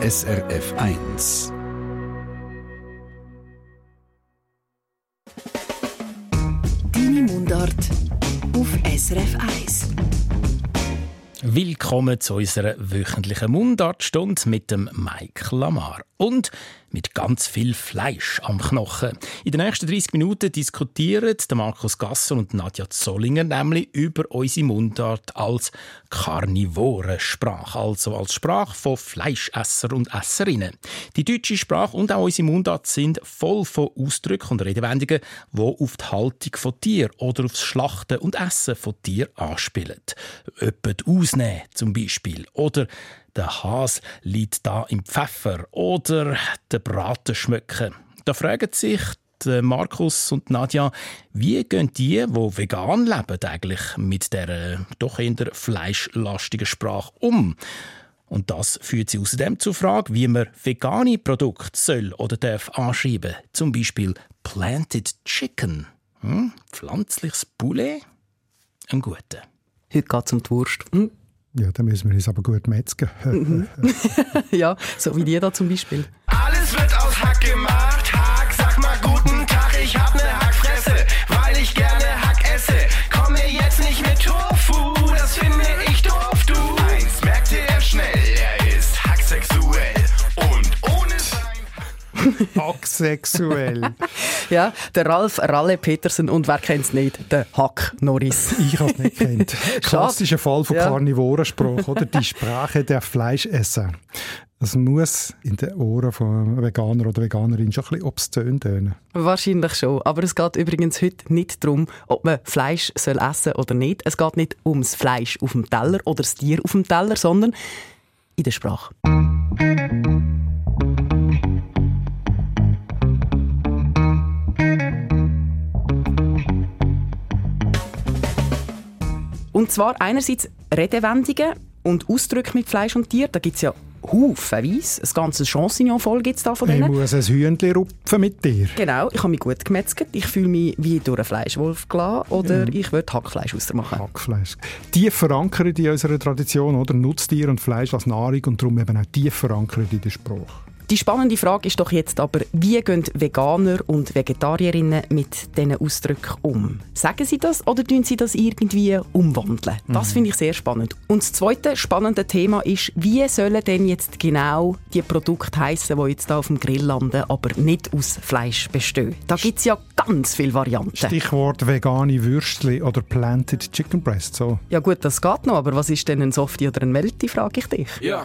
SRF 1. Deine Mundart auf SRF 1. Willkommen zu unserer wöchentlichen Mundartstunde mit dem Mike Lamar. Und mit ganz viel Fleisch am Knochen. In den nächsten 30 Minuten diskutieren Markus Gasser und Nadja Zollinger nämlich über unsere Mundart als Karnivorensprache, also als Sprache von Fleischesser und Esserinnen. Die deutsche Sprache und auch unsere Mundart sind voll von Ausdrücken und Redewendungen, die auf die Haltung von Tier oder aufs Schlachten und Essen von Tier anspielen. Öppet ausnehmen zum Beispiel oder der Has liegt da im Pfeffer oder der Braten schmücken. Da fragen sich Markus und Nadja, wie gehen die, die vegan leben, eigentlich mit der doch eher fleischlastigen Sprache um? Und das führt sie außerdem zur Frage, wie man vegane Produkte soll oder darf anschreiben. Zum Beispiel Planted Chicken. Hm? Pflanzliches Poulet? Ein guter. Heute geht es um die Wurst. Hm? Ja, dann müssen wir uns aber gut metzgen. Mhm. ja, so wie die da zum Beispiel. Alles wird aus sein Hacksexuell. ja, der Ralf Ralle Petersen und wer kennt es nicht? Der Hack Norris. Ich habe es nicht kennt. Klassischer Fall von Ja. Karnivorenspruch, oder? Die Sprache der Fleischesser. Das muss in den Ohren von einem Veganer oder Veganerin schon ein bisschen obszön tönen. Wahrscheinlich schon. Aber es geht übrigens heute nicht darum, ob man Fleisch soll essen oder nicht. Es geht nicht ums Fleisch auf dem Teller oder das Tier auf dem Teller, sondern in der Sprache. Und zwar einerseits Redewendungen und Ausdrücke mit Fleisch und Tier. Da gibt es ja haufenweise. Ein ganzes Chancignon voll gibt es da von Ich denen. muss ein Hühnchen rupfen mit dir. Genau, ich habe mich gut gemetzelt. Ich fühle mich wie durch einen Fleischwolf gelassen oder ich würde Hackfleisch ausmachen. Hackfleisch. Tief verankert in unserer Tradition, oder? Nutztier und Fleisch als Nahrung und darum eben auch tief verankert in der Sprache. Die spannende Frage ist doch jetzt aber, wie gehen Veganer und Vegetarierinnen mit diesen Ausdrücken um? Sagen sie das oder tun sie das irgendwie umwandeln? Das finde ich sehr spannend. Und das zweite spannende Thema ist, wie sollen denn jetzt genau die Produkte heißen, die jetzt da auf dem Grill landen, aber nicht aus Fleisch bestehen? Da gibt es ja ganz viele Varianten. Stichwort vegane Würstchen oder planted chicken breast. So. Ja gut, das geht noch, aber was ist denn ein Softie oder ein Melty, frage ich dich. Ja.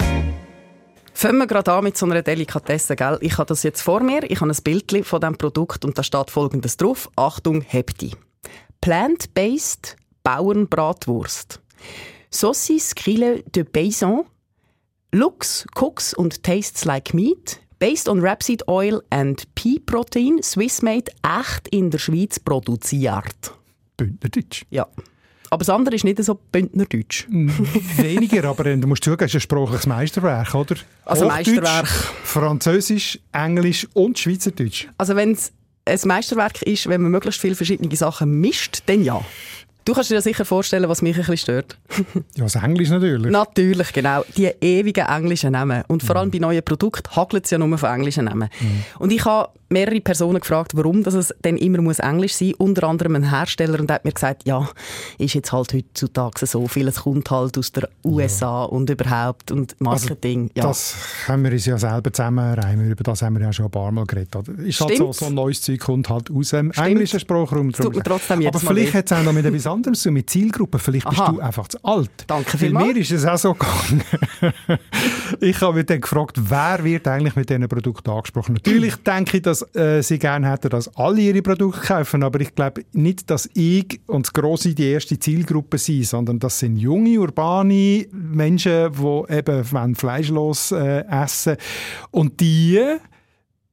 Fangen wir gerade an mit so einer Delikatesse, gell? Ich habe das jetzt vor mir, ich habe ein Bild von diesem Produkt und da steht folgendes drauf. Achtung, hebt die. Plant-based Bauernbratwurst. Saucisse grille de paysan. Looks, cooks und tastes like meat. Based on rapeseed oil and pea protein. Swiss-made, echt in der Schweiz produziert. Bündnerdeutsch. Ja. Aber das andere ist nicht so Bündnerdeutsch. Weniger, aber äh, du musst zugeben, es ist ein sprachliches Meisterwerk, oder? Also Meisterwerk. Französisch, Englisch und Schweizerdeutsch. Also wenn es ein Meisterwerk ist, wenn man möglichst viele verschiedene Sachen mischt, dann ja. Du kannst dir ja sicher vorstellen, was mich ein bisschen stört. Ja, das Englisch natürlich. Natürlich, genau. Die ewigen englischen Namen. Und vor allem Mhm. bei neuen Produkten hagelt es ja nur von englischen Namen. Und ich habe mehrere Personen gefragt, warum dass es denn immer muss Englisch sein muss. Unter anderem ein Hersteller und hat mir gesagt, ja, ist jetzt halt heutzutage so viel. Es kommt halt aus der USA und überhaupt und Marketing. ja. Also, Das können wir uns ja selber zusammenreimen. Über das haben wir ja schon ein paar Mal geredet. Ist halt so, Stimmt. so ein neues Zeug kommt halt aus dem englischen Sprachraum. tut mir trotzdem Aber jedes Mal vielleicht hat es auch noch mit etwas anderem zu mit Zielgruppen. Vielleicht bist Aha. du einfach zu alt. Danke Weil vielmals. mir ist es auch so gegangen. ich habe mich dann gefragt, wer wird eigentlich mit diesen Produkten angesprochen? Natürlich denke ich, dass äh, sie gerne hätten, dass alle ihre Produkte kaufen, aber ich glaube nicht, dass ich und das Grosse die erste Zielgruppe sind, sondern das sind junge, urbane Menschen, die eben fleischlos äh, essen Und die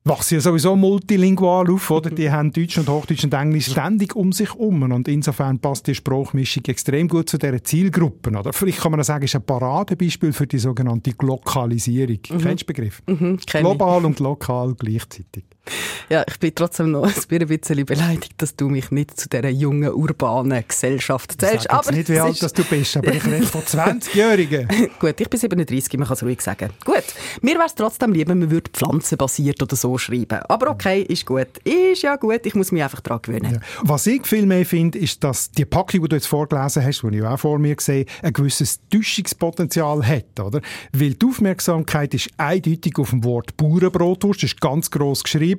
wachsen ja sowieso multilingual auf, oder? Die haben Deutsch und Hochdeutsch und Englisch ständig um sich herum. Und insofern passt die Sprachmischung extrem gut zu dieser Zielgruppe, oder? Vielleicht kann man sagen, ist ein Paradebeispiel für die sogenannte Glokalisierung. Kennst du den Begriff? Mhm, kenn ich. Global und lokal gleichzeitig. Ja, ich bin trotzdem noch ein bisschen beleidigt, dass du mich nicht zu dieser jungen, urbanen Gesellschaft Ich zählst. sage jetzt nicht, wie alt ist- dass du bist, aber ich rede von 20-Jährigen. Gut, ich bin 37, man kann es ruhig sagen. Gut, mir wäre es trotzdem lieber, man würde pflanzenbasiert oder so schreiben. Aber okay, ist gut. Ist ja gut, ich muss mich einfach daran gewöhnen. Ja. Was ich viel mehr finde, ist, dass die Packung, die du jetzt vorgelesen hast, die ich auch vor mir sehe, ein gewisses Täuschungspotenzial hat. Oder? Weil die Aufmerksamkeit ist eindeutig auf dem Wort Bauernbrotwurst, das ist ganz gross geschrieben.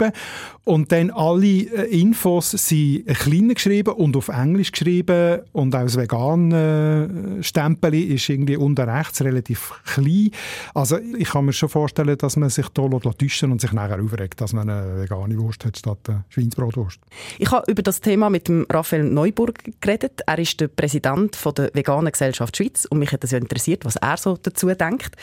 Und dann alle äh, Infos sind klein geschrieben und auf Englisch geschrieben. Und auch das vegan äh, ist irgendwie unten rechts relativ klein. Also ich kann mir schon vorstellen, dass man sich da täuschen und sich nachher aufregt, dass man eine vegane Wurst hat statt eine Schweinsbrotwurst. Ich habe über das Thema mit dem Raphael Neuburg geredet. Er ist der Präsident von der Veganen Gesellschaft Schweiz und mich hat das ja interessiert, was er so dazu denkt.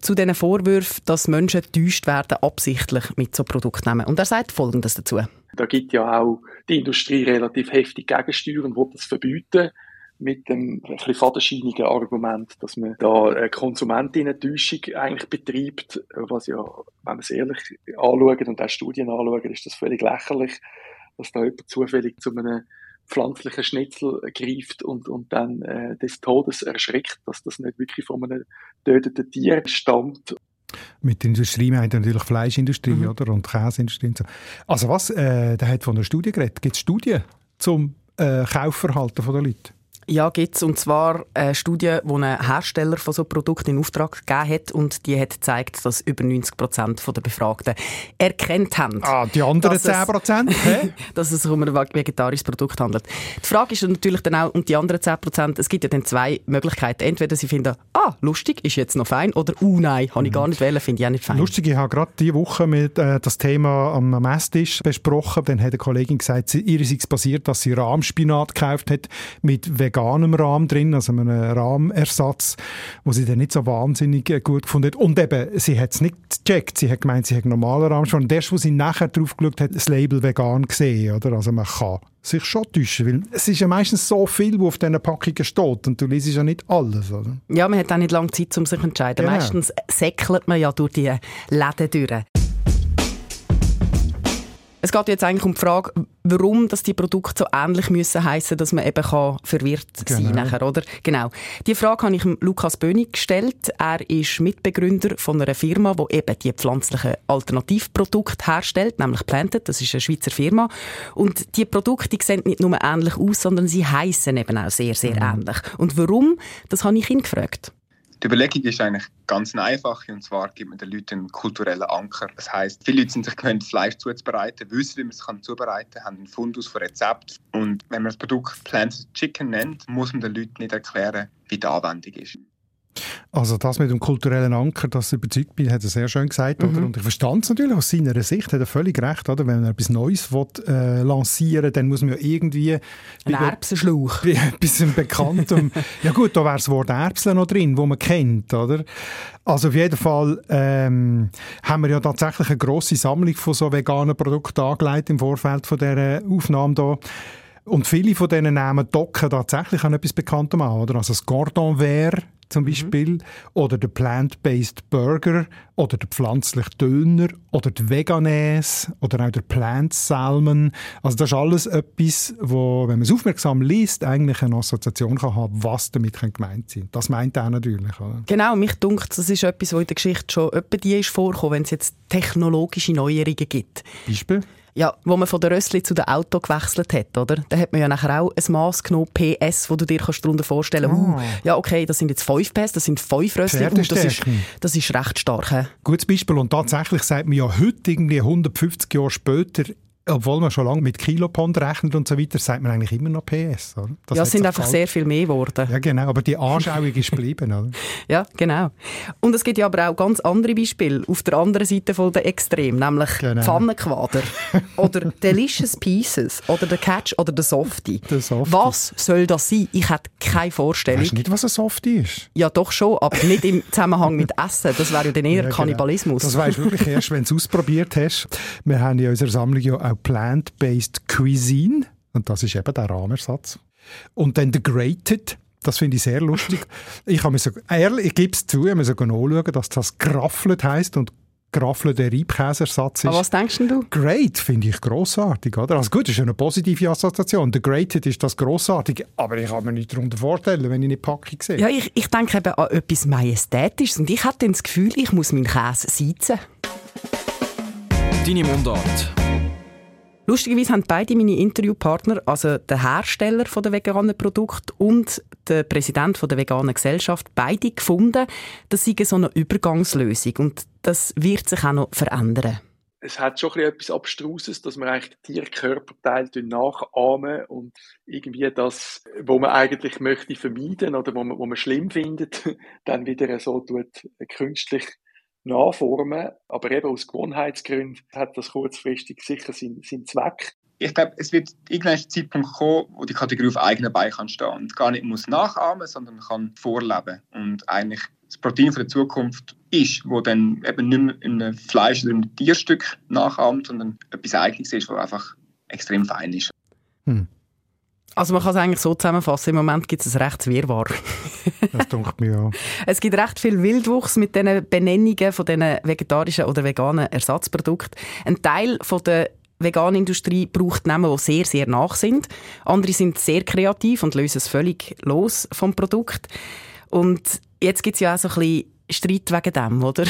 Zu diesen Vorwürfen, dass Menschen getäuscht werden, absichtlich mit so Produkten nehmen. Und er sagt Folgendes dazu. Da gibt ja auch die Industrie relativ heftig Gegensteuer und will das verbieten mit dem ein fadenscheinigen Argument, dass man da eine Konsumentinnen-Täuschung eigentlich betreibt, was ja, wenn man es ehrlich anschaut und auch Studien anschaut, ist das völlig lächerlich, dass da jemand zufällig zu einem pflanzlichen Schnitzel greift und, und dann äh, des Todes erschrickt, dass das nicht wirklich von einem töteten Tier stammt. Mit der Industrie meint natürlich Fleischindustrie Mhm. oder? und Käseindustrie. Und so. Also was, äh, der hat von einer Studie geredet. Gibt es Studien zum äh, Kaufverhalten der Leute? Ja, gibt's. Und zwar eine Studie, die ein Hersteller von so Produkten in Auftrag gegeben hat. Und die hat gezeigt, dass über 90 Prozent der Befragten erkannt haben. Ah, die anderen Dass es- 10 Prozent? dass es sich um ein vegetarisches Produkt handelt. Die Frage ist natürlich dann auch, und die anderen 10%, es gibt ja dann zwei Möglichkeiten. Entweder sie finden, ah, lustig, ist jetzt noch fein, oder, uh, nein, habe ich gar nicht wählen, finde ich auch nicht fein. Lustig, ich habe gerade diese Woche mit, äh, das Thema am Messtisch besprochen. Dann hat eine Kollegin gesagt, sie, ihr sei es passiert, dass sie Rahmspinat gekauft hat mit veganem Rahm drin, also einem Rahmersatz, wo sie dann nicht so wahnsinnig äh, gut gefunden hat. Und eben, sie hat es nicht gecheckt. Sie hat gemeint, sie hat normalen Rahmspinat. Und erst, wo sie nachher drauf geschaut hat, das Label vegan gesehen. Oder? Also man kann sich schon täuschen, weil es ist ja meistens so viel, was auf diesen Packungen steht. Und du liest ja nicht alles. Oder? Ja, man hat auch nicht lange Zeit, um sich zu entscheiden. Genau. Meistens säckelt man ja durch die Läden durch. Es geht jetzt eigentlich um die Frage, warum dass die Produkte so ähnlich müssen heißen, dass man eben kann verwirrt sein Genau. nachher, oder? Genau. Die Frage habe ich Lukas Bönig gestellt. Er ist Mitbegründer von einer Firma, die eben die pflanzlichen Alternativprodukte herstellt, nämlich Planted. Das ist eine Schweizer Firma. Und die Produkte die sehen nicht nur ähnlich aus, sondern sie heißen eben auch sehr, sehr ähnlich. Und warum? Das habe ich ihn gefragt. Die Überlegung ist eigentlich ganz einfach und zwar gibt man den Leuten einen kulturellen Anker. Das heißt, viele Leute sind sich gewöhnt, Fleisch zuzubereiten, wissen, wie man es kann zubereiten kann, haben einen Fundus von Rezept. Und wenn man das Produkt Planted Chicken nennt, muss man den Leuten nicht erklären, wie die Anwendung ist. Also das mit dem kulturellen Anker, das überzeugt mich, hat er sehr schön gesagt. Mhm. Oder? Und ich verstand es natürlich aus seiner Sicht, hat er völlig recht. Oder? Wenn man etwas Neues will, äh, lancieren dann muss man ja irgendwie... Ein Erbsenschlauch. bei etwas Bekanntem. ja gut, da wäre das Wort Erbsen noch drin, wo man kennt, oder? Also auf jeden Fall ähm, haben wir ja tatsächlich eine grosse Sammlung von so veganen Produkten angelegt im Vorfeld von dieser Aufnahme hier. Und viele von diesen Namen docken tatsächlich an etwas Bekanntem an, oder? Also das Gordon Vert zum Beispiel, oder der Plant-Based Burger, oder der pflanzliche Döner, oder der Veganese, oder auch der Plant Salmon. Also das ist alles etwas, wo, wenn man es aufmerksam liest, eigentlich eine Assoziation kann haben, was damit gemeint sein Das meint er natürlich, oder? Genau, mich dunkt, das ist etwas, was in der Geschichte schon etwa die ist vorgekommen, wenn es jetzt technologische Neuerungen gibt. Beispiel? Ja, wo man von der Rössli zu dem Auto gewechselt hat, oder? Da hat man ja nachher auch ein Maß genommen, PS, wo du dir kannst darunter vorstellen kannst, uh, ja okay, das sind jetzt 5 PS, das sind 5 Rössli, uh, das, ist, das ist recht stark. hä? Gutes Beispiel. Und tatsächlich sagt man ja heute, irgendwie 150 Jahre später, obwohl man schon lange mit Kilopond rechnet und so weiter, sagt man eigentlich immer noch PS. Oder? Das ja, es sind einfach sehr viel mehr geworden. Ja, genau, aber die Anschauung ist geblieben. Oder? Ja, genau. Und es gibt ja aber auch ganz andere Beispiele auf der anderen Seite von der Extrem, nämlich Genau. Pfannenquader oder Delicious Pieces oder der Catch oder der Softie. Der Softie. Was soll das sein? Ich hätte keine Vorstellung. Weißt du nicht, was ein Softie ist? Ja, doch schon, aber nicht im Zusammenhang mit Essen. Das wäre ja dann eher Ja, genau. Kannibalismus. Das weisst du wirklich erst, wenn du es ausprobiert hast. Wir haben in unserer Sammlung ja auch Plant-Based Cuisine. Und das ist eben der Rahmersatz. Und dann der Grated. Das finde ich sehr lustig. ich habe mir so, ehrlich, ich gebe es zu, ich habe mir so anschauen, dass das Grafflet heisst und Grafflet der Reibkäseersatz ist. Aber was denkst denn du? Great finde ich grossartig, oder? Also gut, das ist eine positive Assoziation. Der Grated ist das grossartig, aber ich kann mir nicht darunter vorstellen, wenn ich eine Packung sehe. Ja, ich, ich denke eben an etwas Majestätisches und ich hatte dann das Gefühl, ich muss meinen Käse seizen. Deine Mundart. Lustigerweise haben beide meine Interviewpartner, also der Hersteller der veganen Produkt und der Präsident der veganen Gesellschaft, beide gefunden, das sei so eine Übergangslösung und das wird sich auch noch verändern. es hat schon etwas Abstruses, dass man eigentlich Tierkörperteile nachahmen und irgendwie das, wo man eigentlich möchte vermeiden oder wo man, wo man schlimm findet, dann wieder so tut, künstlich nachformen. Aber eben aus Gewohnheitsgründen hat das kurzfristig sicher seinen, seinen Zweck. Ich glaube, es wird irgendein Zeitpunkt kommen, wo die Kategorie auf eigenen Beinen kann stehen und gar nicht muss nachahmen, sondern kann vorleben. Und eigentlich das Protein von der Zukunft ist, wo dann eben nicht mehr in einem Fleisch oder in einem Tierstück nachahmt, sondern etwas Eigenes ist, was einfach extrem fein ist. Also man kann es eigentlich so zusammenfassen, im Moment gibt es ein rechtes Wirrwarr. Das denkt mir ja. Es gibt recht viel Wildwuchs mit diesen Benennungen von diesen vegetarischen oder veganen Ersatzprodukten. Ein Teil von der veganen Industrie braucht Namen, die sehr, sehr nach sind. Andere sind sehr kreativ und lösen es völlig los vom Produkt. Und jetzt gibt es ja auch so ein bisschen Streit wegen dem, oder?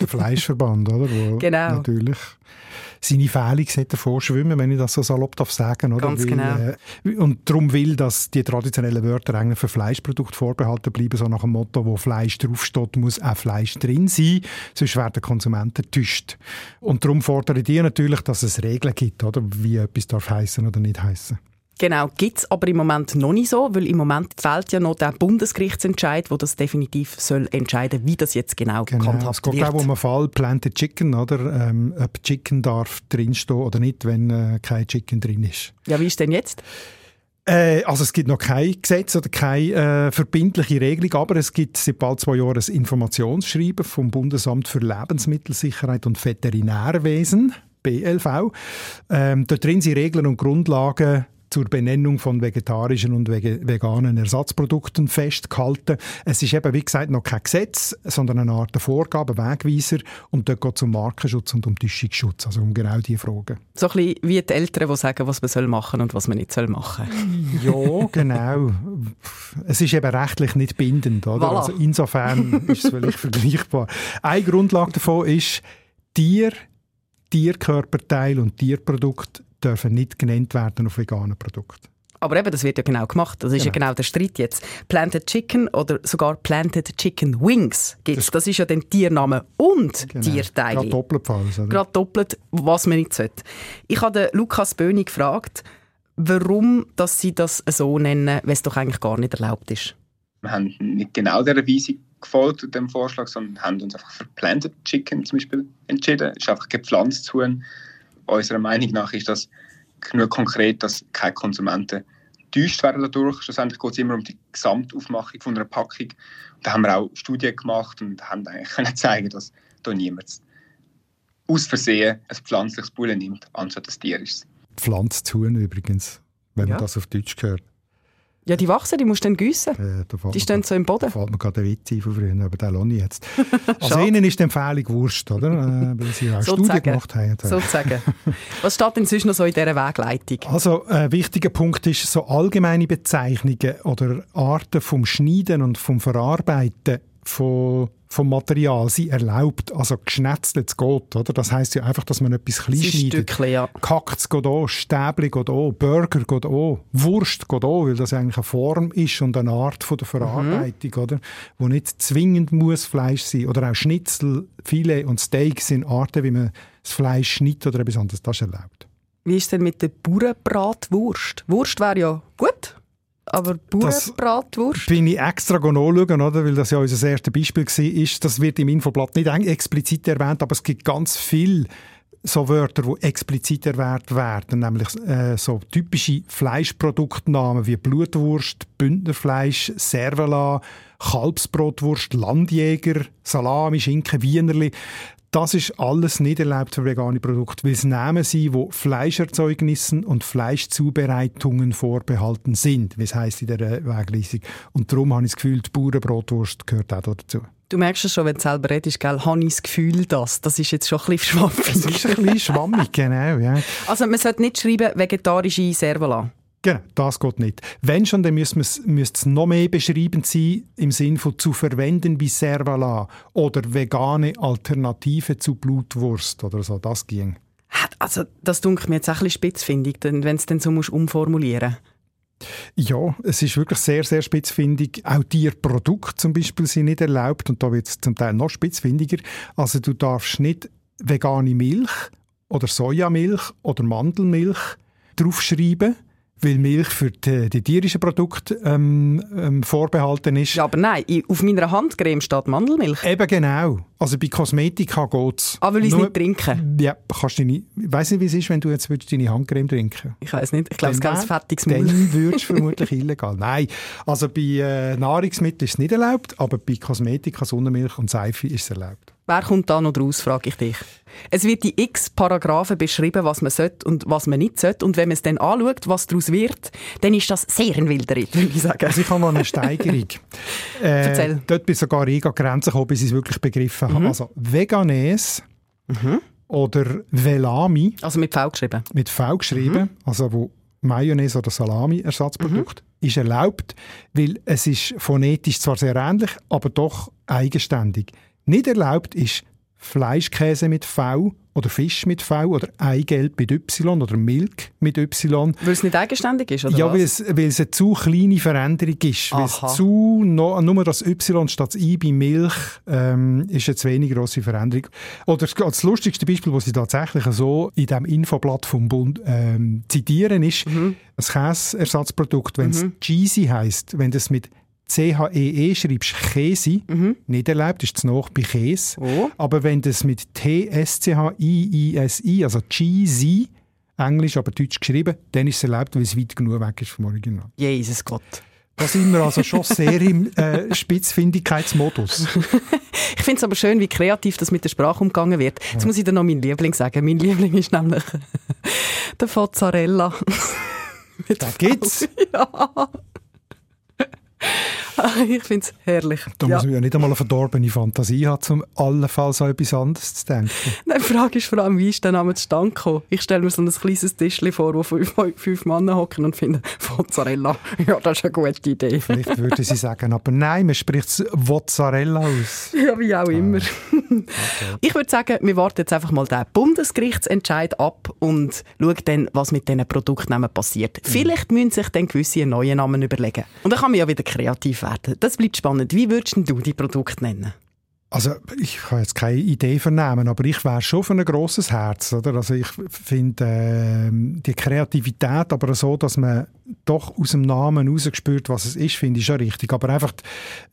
Der Fleischverband, oder? Wo Genau. Natürlich seine Fählung sollte vorschwimmen, wenn ich das so salopp darf sagen, oder? Ganz genau. Äh, und darum will, dass die traditionellen Wörter eigentlich für Fleischprodukte vorbehalten bleiben, so nach dem Motto, wo Fleisch draufsteht, muss auch Fleisch drin sein, sonst werden Konsumenten getäuscht. Und darum fordern die natürlich, dass es Regeln gibt, oder? Wie etwas darf heißen oder nicht heißen. Genau, gibt es aber im Moment noch nicht so, weil im Moment fehlt ja noch der Bundesgerichtsentscheid, wo das definitiv soll entscheiden, wie das jetzt genau, Genau. Es gehandhabt geht wird. auch um einen Fall Planted Chicken, oder? Ähm, ob Chicken darf drinstehen oder nicht, wenn äh, kein Chicken drin ist. Ja, wie ist denn jetzt? Äh, also es gibt noch kein Gesetz oder keine äh, verbindliche Regelung, aber es gibt seit bald zwei Jahren ein Informationsschreiben vom Bundesamt für Lebensmittelsicherheit und Veterinärwesen, BLV. Ähm, dort drin sind Regeln und Grundlagen zur Benennung von vegetarischen und veganen Ersatzprodukten festgehalten. Es ist eben, wie gesagt, noch kein Gesetz, sondern eine Art Vorgabe, Wegweiser. Und dort geht es um Markenschutz und um Täuschungsschutz, also um genau diese Fragen. So ein bisschen wie die Eltern, die sagen, was man soll machen und was man nicht soll machen. Ja, genau. Es ist eben rechtlich nicht bindend. Oder? Voilà. Also insofern ist es vielleicht vergleichbar. Eine Grundlage davon ist, Tier, Tierkörperteil und Tierprodukt dürfen nicht genannt werden auf veganen Produkten. Aber eben, das wird ja genau gemacht. Das ist ja Genau. genau der Streit jetzt. Planted Chicken oder sogar Planted Chicken Wings gibt's. Das, ist ja dann Tiername und Genau. Tierteile. Gerade doppelt falsch. Oder? Gerade doppelt, was man nicht sollte. Ich habe den Lukas Böhni gefragt, warum dass sie das so nennen, wenn es doch eigentlich gar nicht erlaubt ist. Wir haben nicht genau dieser Weisung gefolgt, dem Vorschlag, sondern haben uns einfach für Planted Chicken zum Beispiel entschieden. Es ist einfach gepflanzt zu. Unserer Meinung nach ist das genug konkret, dass keine Konsumenten getäuscht werden dadurch. Schlussendlich geht es immer um die Gesamtaufmachung von einer Packung. Und da haben wir auch Studien gemacht und haben eigentlich können zeigen, dass da niemand aus Versehen ein pflanzliches Bullen nimmt, anstatt ein tierisches. Pflanzt zu übrigens, wenn Ja. man das auf Deutsch hört. Ja, die wachsen, die musst du dann gießen. Äh, da Die stehen so im Da Boden. fällt mir gerade ein Witz ein von früher, aber den lasse ich jetzt. Also ihnen ist die Empfehlung Wurst, oder? Äh, weil sie auch Studien Sozusagen. gemacht haben. Sozusagen. Was steht denn sonst noch so in dieser Wegleitung? Also ein wichtiger Punkt ist, so allgemeine Bezeichnungen oder Arten vom Schneiden und vom Verarbeiten von, vom Material sind erlaubt. Also geschnetzelt geht, oder? Das heisst ja einfach, dass man etwas klein schneidet. Stückchen, ja. Kackt geht auch, Stäbli geht auch, Burger geht auch, Wurst geht auch, weil das eigentlich eine Form ist und eine Art von der Verarbeitung, oder? Wo nicht zwingend muss Fleisch sein. Oder auch Schnitzel, Filet und Steak sind Arten, wie man das Fleisch schneidet oder etwas anderes. Das ist erlaubt. Wie ist denn mit der Bauernbratwurst? Wurst wäre ja gut, aber Bauernbratwurst? Bin ich extra nachschauen, oder? weil das ja unser erstes Beispiel war. Das wird im Infoblatt nicht explizit erwähnt, aber es gibt ganz viel so Wörter, die explizit erwähnt werden, nämlich äh, so typische Fleischproduktnamen wie Blutwurst, Bündnerfleisch, Servala, Kalbsbrotwurst, Landjäger, Salami, Schinken, Wienerli. Das ist alles nicht erlaubt für vegane Produkte, weil es Namen sind, wo Fleischerzeugnissen und Fleischzubereitungen vorbehalten sind, wie es heisst in der Wegweisung. Und darum habe ich das Gefühl, die Bauernbrotwurst gehört auch dazu. Du merkst es schon, wenn du selber redest, gell, habe ich das Gefühl, dass. Das ist jetzt schon ein bisschen schwammig. Es ist ein bisschen schwammig, genau. Ja. Also man sollte nicht schreiben, vegetarische Servola. Genau, das geht nicht. Wenn schon, dann müsste es noch mehr beschrieben sein, im Sinne von zu verwenden wie Servala oder vegane Alternative zu Blutwurst oder so, das ging. Also das dunkelt mir jetzt auch ein bisschen spitzfindig, wenn du es dann so musst umformulieren ja, es ist wirklich sehr, sehr spitzfindig. Auch Tierprodukte zum Beispiel sind nicht erlaubt und da wird es zum Teil noch spitzfindiger. Also du darfst nicht vegane Milch oder Sojamilch oder Mandelmilch draufschreiben weil Milch für die, die tierischen Produkte ähm, ähm, vorbehalten ist. Ja, aber nein, auf meiner Handcreme steht Mandelmilch. Eben genau. Also bei Kosmetika geht es. Ah, will ich es nicht trinken? Ja, kannst du nicht. Ich weiss nicht, wie es ist, wenn du jetzt deine Handcreme trinken Ich weiß nicht. Ich glaube, es ist ganz fettiges Maul. Dann würdest du vermutlich illegal. Nein, also bei äh, Nahrungsmitteln ist es nicht erlaubt, aber bei Kosmetika, Sonnenmilch und Seife ist es erlaubt. Wer kommt da noch draus, frage ich dich. Es wird in x Paragraphen beschrieben, was man sollte und was man nicht sollte. Und wenn man es dann anschaut, was daraus wird, dann ist das sehr ein wilder Ritt, würde ich sagen. Also ich habe noch eine Steigerung. äh, Erzähl. Dort bin sogar ich an Grenzen gekommen, bis ich es wirklich begriffen habe. Mhm. Also Veganes mhm. oder Velami. Also mit V geschrieben. Mit V geschrieben, mhm. also wo Mayonnaise oder Salami-Ersatzprodukt, mhm. ist erlaubt, weil es ist phonetisch zwar sehr ähnlich, aber doch eigenständig. Nicht erlaubt ist Fleischkäse mit V oder Fisch mit V oder Eigelb mit Y oder Milch mit Y. Weil es nicht eigenständig ist, oder Ja, weil es, weil es eine zu kleine Veränderung ist. Weil es zu, no, nur das Y statt I bei Milch ähm, ist eine zu wenig grosse Veränderung. Oder das lustigste Beispiel, das sie tatsächlich so in diesem Infoblatt vom Bund ähm, zitieren, ist mhm. ein Käseersatzprodukt, wenn es mhm. Cheesy heisst, wenn das mit C-H-E-E -E schreibst Käse, mhm. nicht erlaubt, ist es noch bei Käse. Oh. Aber wenn du es mit T-S-C-H-I-I-S-I, also Cheesy, Englisch, aber Deutsch geschrieben, dann ist es erlaubt, weil es weit genug weg ist vom Original. Jesus Gott. Da sind wir also schon sehr im äh, Spitzfindigkeitsmodus. ich finde es aber schön, wie kreativ das mit der Sprache umgegangen wird. Jetzt ja. muss ich dir noch meinen Liebling sagen. Mein Liebling ist nämlich der Fozzarella. da gibt's? Ja. ich finde es herrlich. Da ja. muss man ja nicht einmal eine verdorbene Fantasie haben, um allenfalls an etwas anderes zu denken. Nein, die Frage ist vor allem, wie ist der Name zustande gekommen? Ich stelle mir so ein kleines Tischchen vor, wo fünf, fünf Männer hocken und finden, Mozzarella, ja, das ist eine gute Idee. Vielleicht würde sie sagen, aber nein, man spricht es Mozzarella aus. Ja, wie auch immer. Ah. Okay. Ich würde sagen, wir warten jetzt einfach mal den Bundesgerichtsentscheid ab und schauen dann, was mit diesen Produktnamen passiert. Mhm. Vielleicht müssen sich dann gewisse neuen Namen überlegen. Und dann kann man ja wieder kreativ werden. Das bleibt spannend. Wie würdest du die Produkte nennen? Also ich kann jetzt keine Idee vernehmen, aber ich wäre schon für ein grosses Herz. Oder? Also ich finde äh, die Kreativität, aber so, dass man doch aus dem Namen herausgespürt, was es ist, finde ich schon richtig. Aber einfach,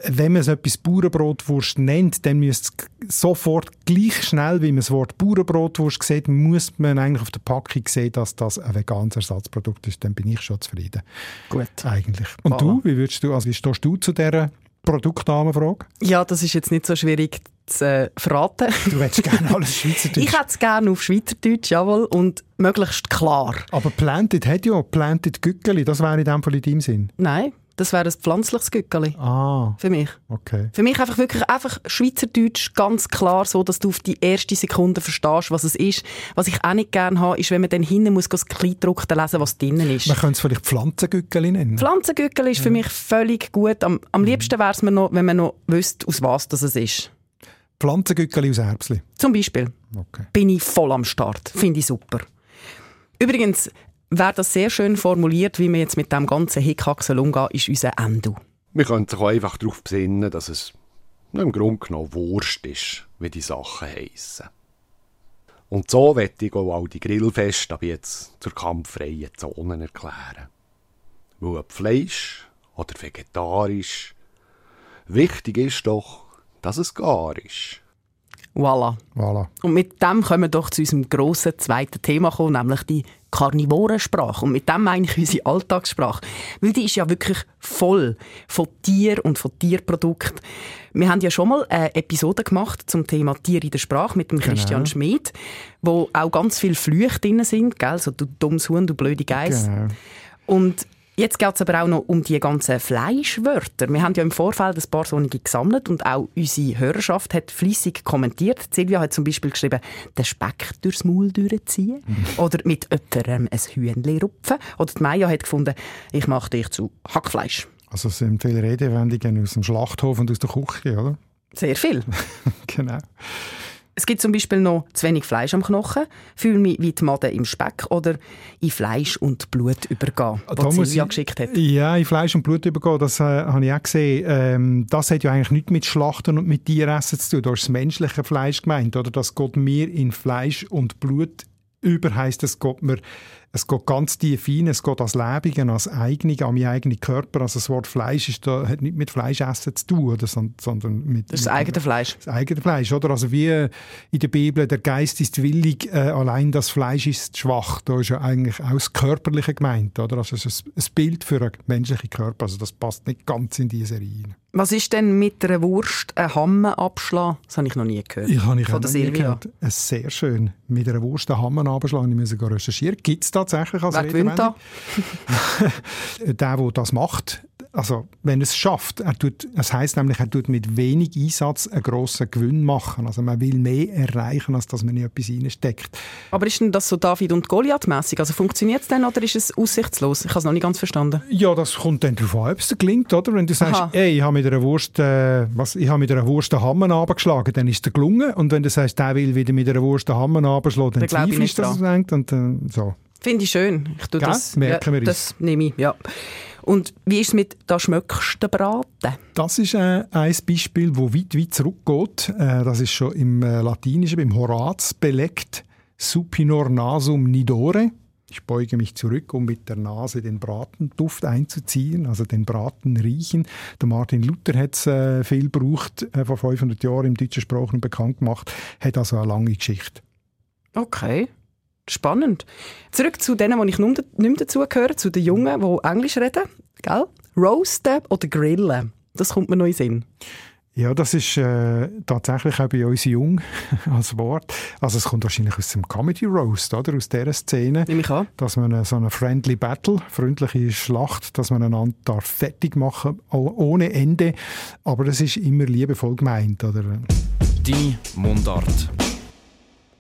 wenn man es etwas Bauernbrotwurst nennt, dann müsste sofort gleich schnell, wie man das Wort Bauernbrotwurst sieht, muss man eigentlich auf der Packung sehen, dass das ein veganes Ersatzprodukt ist. Dann bin ich schon zufrieden. Gut. Eigentlich. Und wow. du, wie würdest du, also wie stehst du zu dieser Produktnamenfrage? Ja, das ist jetzt nicht so schwierig zu äh, verraten. Du hättest gerne alles Schweizerdeutsch. ich hätte es gerne auf Schweizerdeutsch, jawohl, und möglichst klar. Aber Planted hat ja Planted Gückeli, das wäre in dem Fall in deinem Sinn. Nein, das wäre ein pflanzliches Gückeli. Ah. Für mich. Okay. Für mich einfach wirklich einfach Schweizerdeutsch ganz klar so, dass du auf die erste Sekunde verstehst, was es ist. Was ich auch nicht gerne habe, ist, wenn man dann hinten muss das Kleidruck lesen, was drinnen ist. Man könnte es vielleicht Pflanzengückeli nennen. Pflanzengückeli ist ja. für mich völlig gut. Am, am mhm. liebsten wäre es mir noch, wenn man noch wüsste, aus was das es ist. Pflanzengückeli aus Erbsli? Zum Beispiel. Okay. Bin ich voll am Start. Finde ich super. Übrigens, Wer das sehr schön formuliert, wie wir jetzt mit dem ganzen Hickhacksel umgehen, ist unser Endo. Wir können sich auch einfach darauf besinnen, dass es im Grunde genommen Wurst ist, wie die Sachen heissen. Und so wette ich auch all die Grillfeste ab jetzt zur kampffreien Zone erklären. Weil ob Fleisch oder vegetarisch, wichtig ist doch, dass es gar ist. Voilà. Voilà. Und mit dem können wir doch zu unserem grossen zweiten Thema kommen, nämlich die Karnivorensprache. Und mit dem meine ich unsere Alltagssprache. Weil die ist ja wirklich voll von Tier und von Tierprodukten. Wir haben ja schon mal eine Episode gemacht zum Thema Tier in der Sprache mit dem Christian Schmid, wo auch ganz viele Flüche drin sind, gell? so du dummes Huhn, du blöde Geiss. Genau. Und jetzt geht es aber auch noch um die ganzen Fleischwörter. Wir haben ja im Vorfeld ein paar solche gesammelt und auch unsere Hörerschaft hat fließig kommentiert. Silvia hat zum Beispiel geschrieben, den Speck durchs Maul durchziehen oder mit jemandem ein Hühnchen rupfen. Oder die Maya hat gefunden, ich mache dich zu Hackfleisch. Also es sind viele Redewendungen aus dem Schlachthof und aus der Küche, oder? Sehr viel. genau. Es gibt zum Beispiel noch zu wenig Fleisch am Knochen, fühle mich wie die Made im Speck oder in Fleisch und Blut übergehen, Da was muss Silvia ich- geschickt hat. Ja, in Fleisch und Blut übergehen, das äh, habe ich auch gesehen. Ähm, das hat ja eigentlich nichts mit Schlachten und mit Tieressen zu tun. Da ist das menschliche Fleisch gemeint, oder? Das geht mir in Fleisch und Blut über, heisst es geht mir, es geht ganz tief rein, es geht als Lebige, als eigene, an meinen eigenen Körper. Also das Wort Fleisch ist da, hat nicht mit Fleischessen zu tun, oder, sondern, mit... Das das mit- eigene Fleisch. das eigene Fleisch, oder? Also wie in der Bibel, der Geist ist willig, äh, allein das Fleisch ist schwach. Da ist ja eigentlich auch das Körperliche gemeint, oder? Also es ist ein Bild für einen menschlichen Körper. Also das passt nicht ganz in diese Serie rein. Was ist denn mit einer Wurst ein Hammer abschlagen? Das habe ich noch nie gehört. Ich habe ich Von auch noch nie gehört. Es sehr schön. Mit einer Wurst den Hammer abschlagen. Ich muss recherchieren. Gibt es tatsächlich als Wer gewinnt da? der, der das macht, also wenn es schafft, er tut, es heißt nämlich, er tut mit wenig Einsatz einen grossen Gewinn machen. Also man will mehr erreichen, als dass man in etwas reinsteckt. Aber ist denn das so David und Goliath mäßig? Also funktioniert es denn oder ist es aussichtslos? Ich habe es noch nicht ganz verstanden. Ja, das kommt dann darauf an, ob es dir gelingt, oder? Wenn du sagst, Aha. ey, ich habe mit einer Wurst, äh, was, ich habe mit einer Wurst den Hammer abgeschlagen, dann ist es gelungen. Und wenn du sagst, der will wieder mit einer Wurst den Hammer abschlagen, dann Dann zweifelst du, nicht dass es denkt. Und äh, so. Finde ich schön. Ich tue Gell? das. Merken wir ja, uns. Das nehme ich, ja. Und wie ist es mit «da schmöckst du braten»? Das ist äh, ein Beispiel, wo weit, weit zurückgeht. Äh, das ist schon im äh, Latinischen, beim Horaz belegt. Supinor nasum nidore. Ich beuge mich zurück, um mit der Nase den Bratenduft einzuziehen, also den Braten riechen. Der Martin Luther hat es äh, viel gebraucht, äh, vor 500 Jahren im deutschen Sprachen bekannt gemacht, hat also eine lange Geschichte. Okay. Spannend. Zurück zu denen, die ich nicht nicht mehr dazugehöre, zu den Jungen, die Englisch reden. Gell? Roasten oder grillen. Das kommt mir noch in Sinn. Ja, das ist äh, tatsächlich auch bei uns jung als Wort. Also es kommt wahrscheinlich aus dem Comedy Roast, oder? Aus dieser Szene. Nehme ich an. dass man eine, so eine friendly Battle, freundliche Schlacht, dass man einander darf fertig machen ohne Ende, aber das ist immer liebevoll gemeint, oder? Deine Mundart.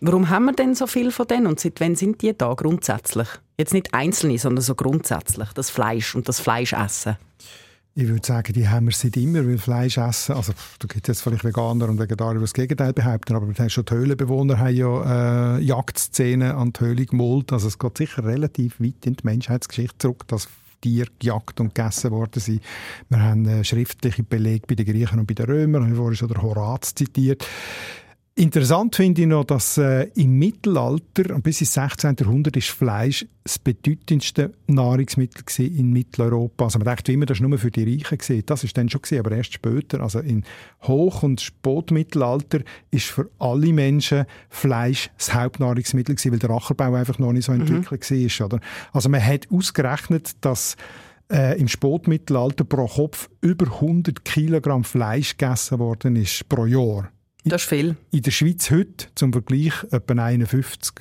Warum haben wir denn so viel von denen und seit wann sind die da grundsätzlich? Jetzt nicht einzelne, sondern so grundsätzlich. Das Fleisch und das Fleischessen. Ich würde sagen, die haben wir seit immer, weil Fleisch essen, also da gibt es jetzt vielleicht Veganer und Vegetarier, die das Gegenteil behaupten, aber wir haben schon die Höhlenbewohner haben ja äh, Jagdszenen an die Höhle gemalt, also es geht sicher relativ weit in die Menschheitsgeschichte zurück, dass Tiere gejagt und gegessen worden sind. Wir haben äh, schriftliche Belege bei den Griechen und bei den Römern, ich habe vorhin schon den Horaz zitiert. Interessant finde ich noch, dass äh, im Mittelalter, bis ins 16. Jahrhundert, ist Fleisch das bedeutendste Nahrungsmittel in Mitteleuropa. Also man denkt immer, das war nur für die Reichen. Gewesen. Das ist dann schon, gewesen, aber erst später. Also in Hoch- und Spätmittelalter ist für alle Menschen Fleisch das Hauptnahrungsmittel gewesen, weil der Ackerbau einfach noch nicht so entwickelt war. Oder? Also man hat ausgerechnet, dass äh, im Spätmittelalter pro Kopf über 100 Kilogramm Fleisch gegessen worden ist pro Jahr. Das ist viel. In der Schweiz heute zum Vergleich etwa 51.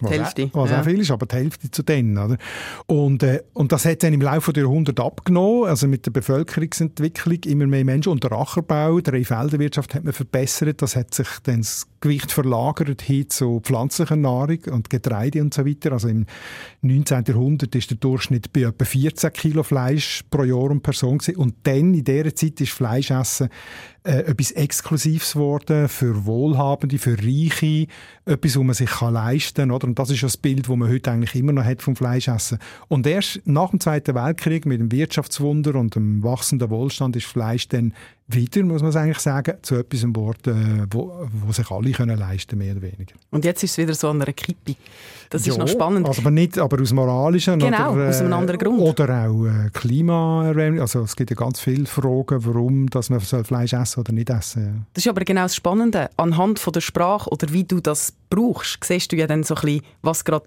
Was Die Hälfte, Auch, was ja. auch viel ist, aber die Hälfte zu denen. Oder? Und, äh, und das hat dann im Laufe der Jahrhunderte abgenommen, also mit der Bevölkerungsentwicklung immer mehr Menschen und der Ackerbau, der Felderwirtschaft hat man verbessert, das hat sich dann das Gewicht verlagert hin zu pflanzlicher Nahrung und Getreide und so weiter. Also im 19. Jahrhundert ist der Durchschnitt bei etwa 14 Kilo Fleisch pro Jahr und Person gewesen. und dann in dieser Zeit ist Fleischessen äh, etwas Exklusives geworden für Wohlhabende, für Reiche, etwas, was man sich kann leisten kann. Oder? Und das ist ja das Bild, das man heute eigentlich immer noch hat vom Fleischessen. Und erst nach dem Zweiten Weltkrieg mit dem Wirtschaftswunder und dem wachsenden Wohlstand ist Fleisch dann wieder, muss man eigentlich sagen, zu etwas Wort, äh, wo, wo sich alle können leisten mehr oder weniger. Und jetzt ist es wieder so an einer Kippe. Das ist noch spannend. Also aber nicht aber aus moralischen Genau, oder, aus einem anderen Grund. Oder auch äh, Klimaerwärmung. Also es gibt ja ganz viele Fragen, warum dass man soll Fleisch essen oder nicht essen. Ja. Das ist aber genau das Spannende. Anhand von der Sprache oder wie du das brauchst, siehst du ja dann so ein bisschen, was gerade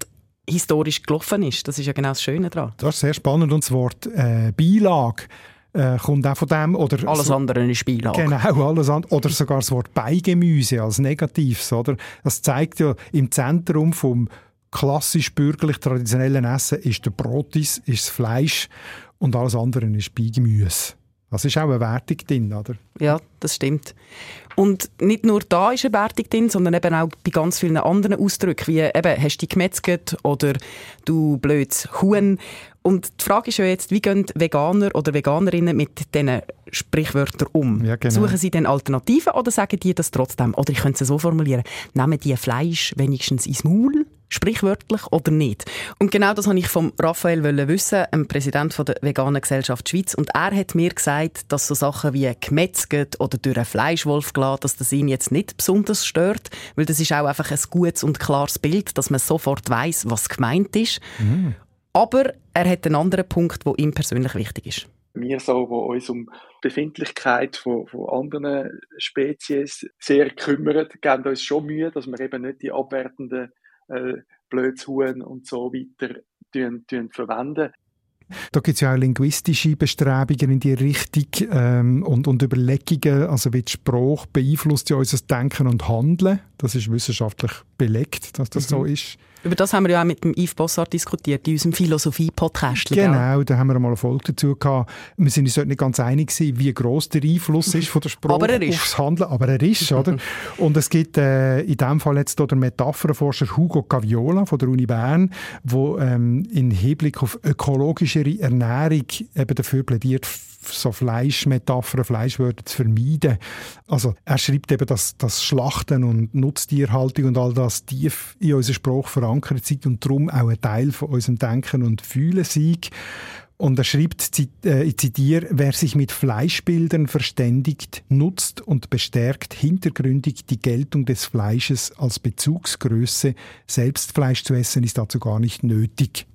historisch gelaufen ist. Das ist ja genau das Schöne daran. Das ist sehr spannend und das Wort äh, Beilage äh, kommt auch von dem. Oder Alles so, andere ist Beilage. Genau, alles andere. Oder sogar das Wort Beigemüse als Negatives. Oder? Das zeigt ja, im Zentrum vom klassisch bürgerlich traditionellen Essen ist der Brotis, ist das Fleisch und alles andere ist Beigemüse. Das ist auch eine Wertung drin, oder? Ja, das stimmt. Und nicht nur da ist eine Wertung drin, sondern eben auch bei ganz vielen anderen Ausdrücken, wie eben, hast du dich gemetzelt oder du blödes Huhn. Und die Frage ist ja jetzt, wie gehen Veganer oder Veganerinnen mit diesen Sprichwörtern um? Ja, genau. Suchen sie dann Alternativen oder sagen die das trotzdem? Oder ich könnte es so formulieren, nehmen die Fleisch wenigstens ins Maul? Sprichwörtlich oder nicht? Und genau das wollte ich vom Raphael wissen, dem Präsident der Veganen Gesellschaft Schweiz. Und er hat mir gesagt, dass so Sachen wie gemetzelt oder durch einen Fleischwolf gelassen, dass das ihn jetzt nicht besonders stört, weil das ist auch einfach ein gutes und klares Bild, dass man sofort weiß, was gemeint ist. Aber er hat einen anderen Punkt, der ihm persönlich wichtig ist. wir so, wo uns um die Befindlichkeit von, von anderen Spezies sehr kümmern, geben uns schon Mühe, dass wir eben nicht die abwertenden äh, Blödshuhn und so weiter tun, tun verwenden. Da gibt es ja auch linguistische Bestrebungen in die Richtung ähm, und, und Überlegungen, also wie die Sprache beeinflusst ja unser Denken und Handeln. Das ist wissenschaftlich belegt, dass das so ist. Über das haben wir ja auch mit dem Yves Bossart diskutiert, in unserem Philosophie-Podcast. Genau, da haben wir mal eine Folge dazu gehabt. Wir sind uns dort nicht ganz einig gewesen, wie gross der Einfluss ist von der Sprache Aber er ist. aufs Handeln. Aber er ist, oder? Und es gibt äh, in dem Fall jetzt hier den Metapherforscher Hugo Caviola von der Uni Bern, wo ähm, in Hinblick auf ökologischere Ernährung eben dafür plädiert, so Fleischmetaphern, Fleischwörter zu vermeiden. Also er schreibt eben, dass das Schlachten und Nutztierhaltung und all das tief in unserer Sprache verankert sind und darum auch ein Teil von unserem Denken und Fühlen sei. Und er schreibt, äh, ich zitiere, wer sich mit Fleischbildern verständigt, nutzt und bestärkt hintergründig die Geltung des Fleisches als Bezugsgröße. Selbst Fleisch zu essen ist dazu gar nicht nötig.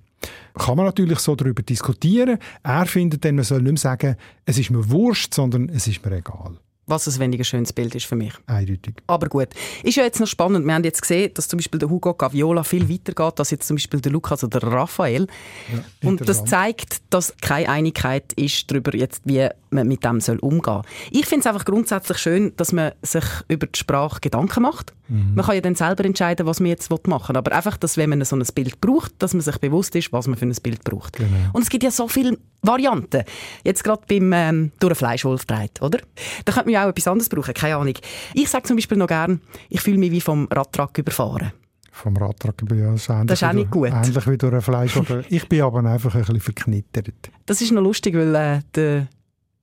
Kann man natürlich so darüber diskutieren. Er findet dann, man soll nicht mehr sagen, es ist mir wurscht, sondern es ist mir egal. Was ein weniger schönes Bild ist für mich. Eindeutig. Aber gut. Ist ja jetzt noch spannend. Wir haben jetzt gesehen, dass zum Beispiel der Hugo Gaviola viel weiter geht als jetzt zum Beispiel der Lukas oder der Raphael. Und das zeigt, dass keine Einigkeit ist darüber, jetzt, wie man mit dem soll umgehen soll. Ich finde es einfach grundsätzlich schön, dass man sich über die Sprache Gedanken macht. Mhm. Man kann ja dann selber entscheiden, was man jetzt machen will. Aber einfach, dass wenn man so ein Bild braucht, dass man sich bewusst ist, was man für ein Bild braucht. Genau. Und es gibt ja so viele Varianten. Jetzt gerade beim ähm, durch einen Fleischwolf dreht, oder? Da könnte man ja auch etwas anderes brauchen, keine Ahnung. Ich sage zum Beispiel noch gern, ich fühle mich wie vom Radtrack überfahren. Vom Radtrag ja, das ist Das ist auch nicht durch- gut. Ähnlich wie durch ein Fleisch. oder- ich bin aber einfach ein bisschen verknittert. Das ist noch lustig, weil äh, der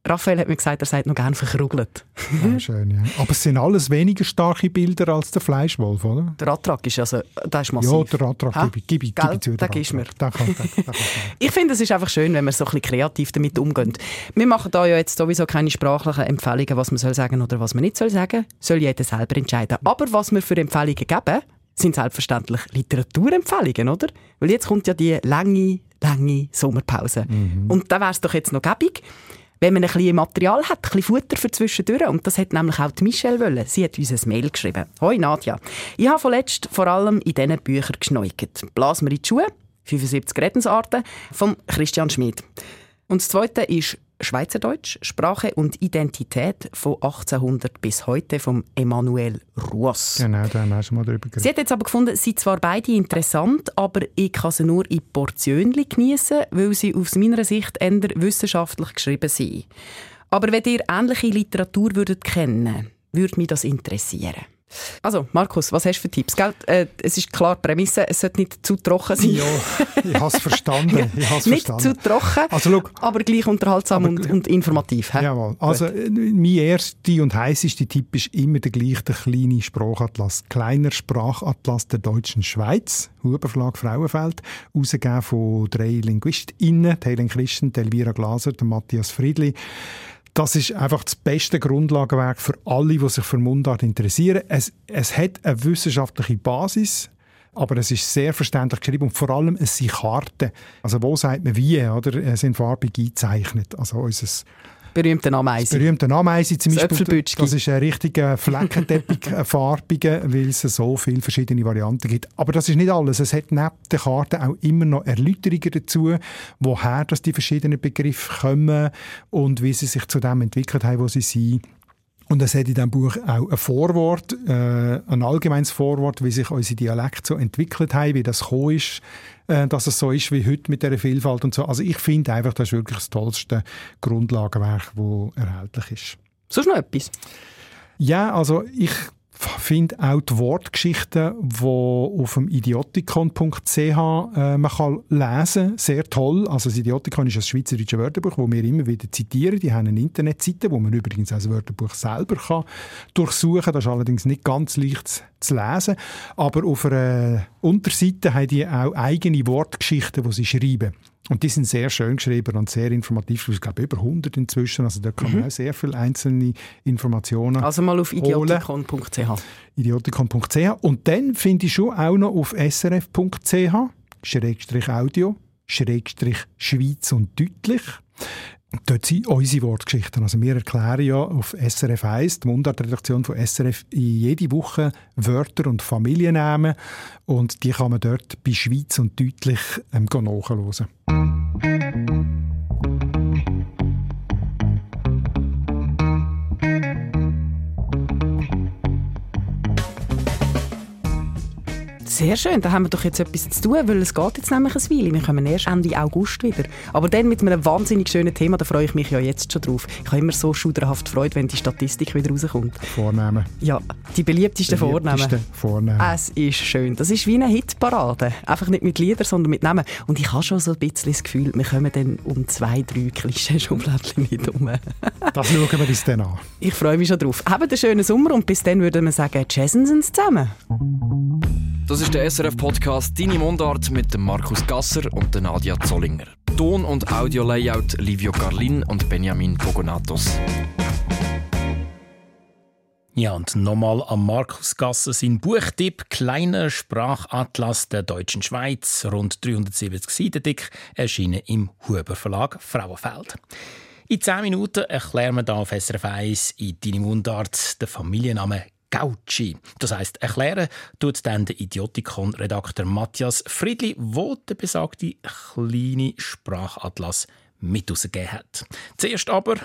Raphael hat mir gesagt, er sagt noch gern verkrugelt. Ja, schön, ja. Aber es sind alles weniger starke Bilder als der Fleischwolf, oder? Der Radtrack ist also, der ist massiv. Ja, der Radtrag Ha? gebe ich, gebe ich, gebe ich zu. Den gibst mir. Der kann, der, der kann. Ich finde, es ist einfach schön, wenn wir so ein bisschen kreativ damit umgehen. Wir machen da ja jetzt sowieso keine sprachlichen Empfehlungen, was man soll sagen oder was man nicht soll sagen. Soll jeder selber entscheiden. Aber was wir für Empfehlungen geben, sind selbstverständlich Literaturempfehlungen, oder? Weil jetzt kommt ja die lange, lange Sommerpause. Und da wäre es doch jetzt noch gäbig, wenn man ein bisschen Material hat, ein bisschen Futter für zwischendurch. Und das hat nämlich auch die Michelle wollen. Sie hat uns ein Mail geschrieben. Hoi Nadja. Ich habe vorletzt vor allem in diesen Büchern geschneugt. Blas mir in die Schuhe, 75 Redensarten, von Christian Schmid. Und das zweite ist Schweizerdeutsch, Sprache und Identität von 1800 bis heute von Emmanuel Ruas. Genau, da haben wir auch schon mal drüber geredet. Sie hat jetzt aber gefunden, sie sind zwar beide interessant, aber ich kann sie nur in Portionen genießen, weil sie aus meiner Sicht eher wissenschaftlich geschrieben sind. Aber wenn ihr ähnliche Literatur würdet kennen, würde mich das interessieren. Also, Markus, was hast du für Tipps? Gell? Äh, es ist klar, die Prämisse, es sollte nicht zu trocken sein. Ja, ich habe es verstanden. Ich has nicht verstanden. zu trocken, Also, schau, aber gleich unterhaltsam Aber und, und informativ. hä? Jawohl. Also, äh, mein erster und heißeste Tipp ist immer der gleiche, der kleine Sprachatlas. Kleiner Sprachatlas der deutschen Schweiz. Huber Verlag Frauenfeld. Ausgegeben von drei LinguistInnen. Helen Christen, Elvira Glaser, Matthias Friedli. Das ist einfach das beste Grundlagenwerk für alle, die sich für Mundart interessieren. Es, es hat eine wissenschaftliche Basis, aber es ist sehr verständlich geschrieben und vor allem es sind Karten. Also wo sagt man wie, oder? Es sind farbig eingezeichnet. Also unser Berühmte Ameise. berühmte Ameise zum Das Beispiel, das ist ein richtiger Fleckenteppich, ein farbiger, weil es so viele verschiedene Varianten gibt. Aber das ist nicht alles. Es hat neben den Karten auch immer noch Erläuterungen dazu, woher dass die verschiedenen Begriffe kommen und wie sie sich zu dem entwickelt haben, wo sie sind. Und es hat in diesem Buch auch ein Vorwort, äh, ein allgemeines Vorwort, wie sich unsere Dialekte so entwickelt haben, wie das gekommen ist, äh, dass es so ist wie heute mit der Vielfalt und so. Also ich finde einfach, das ist wirklich das tollste Grundlagenwerk, das erhältlich ist. Sonst noch etwas? Ja, also ich finde auch die Wortgeschichten, die auf dem idiotikon.ch äh, man kann lesen sehr toll. Also das Idiotikon ist ein schweizerisches Wörterbuch, das wir immer wieder zitieren. Die haben eine Internetseite, wo man übrigens auch das Wörterbuch selber kann durchsuchen kann. Das ist allerdings nicht ganz leicht zu lesen. Aber auf einer Unterseite haben die auch eigene Wortgeschichten, die sie schreiben. Und die sind sehr schön geschrieben und sehr informativ. Ich glaube, über 100 inzwischen. Also da kann man auch sehr viele einzelne Informationen Also mal auf idiotikon.ch. idiotikon.ch und dann finde ich schon auch noch auf srf.ch Schrägstrich Audio Schrägstrich Schweiz und deutlich. Dort sind unsere Wortgeschichten. Also wir erklären ja auf SRF 1, die Mundartredaktion von SRF, jede Woche Wörter und Familiennamen und die kann man dort bei Schweiz und deutlich ähm, nachhören. Sehr schön, da haben wir doch jetzt etwas zu tun, weil es geht jetzt nämlich ein Weile. Wir kommen erst Ende August wieder. Aber dann mit einem wahnsinnig schönen Thema, da freue ich mich ja jetzt schon drauf. Ich habe immer so schuderhaft Freude, wenn die Statistik wieder rauskommt. Vornamen. Ja, die beliebtesten Vornamen. Beliebtesten Vornamen. Es ist schön. Das ist wie eine Hitparade. Einfach nicht mit Liedern, sondern mit Namen. Und ich habe schon so ein bisschen das Gefühl, wir kommen dann um zwei, drei Klischee-Schubladen nicht um. Das schauen wir uns dann an. Ich freue mich schon drauf. Habt einen schönen Sommer und bis dann würden wir sagen, jazzen Sie uns zusammen. Das ist der SRF-Podcast «Deine Mundart» mit Markus Gasser und der Nadia Zollinger. Ton- und Audio-Layout Livio Carlin und Benjamin Pogonatos. Ja, und nochmal am Markus Gasser sein Buchtipp «Kleiner Sprachatlas der deutschen Schweiz», rund 370 Seiten dick, erschienen im Huber Verlag Frauenfeld. In 10 Minuten erklären wir hier auf SRF 1 in «Deine Mundart» den Familiennamen Gauci. Das heisst, erklären tut dann der Idiotikon-Redakteur Matthias Friedli, wo der besagte kleine Sprachatlas mit rausgegeben hat. Zuerst aber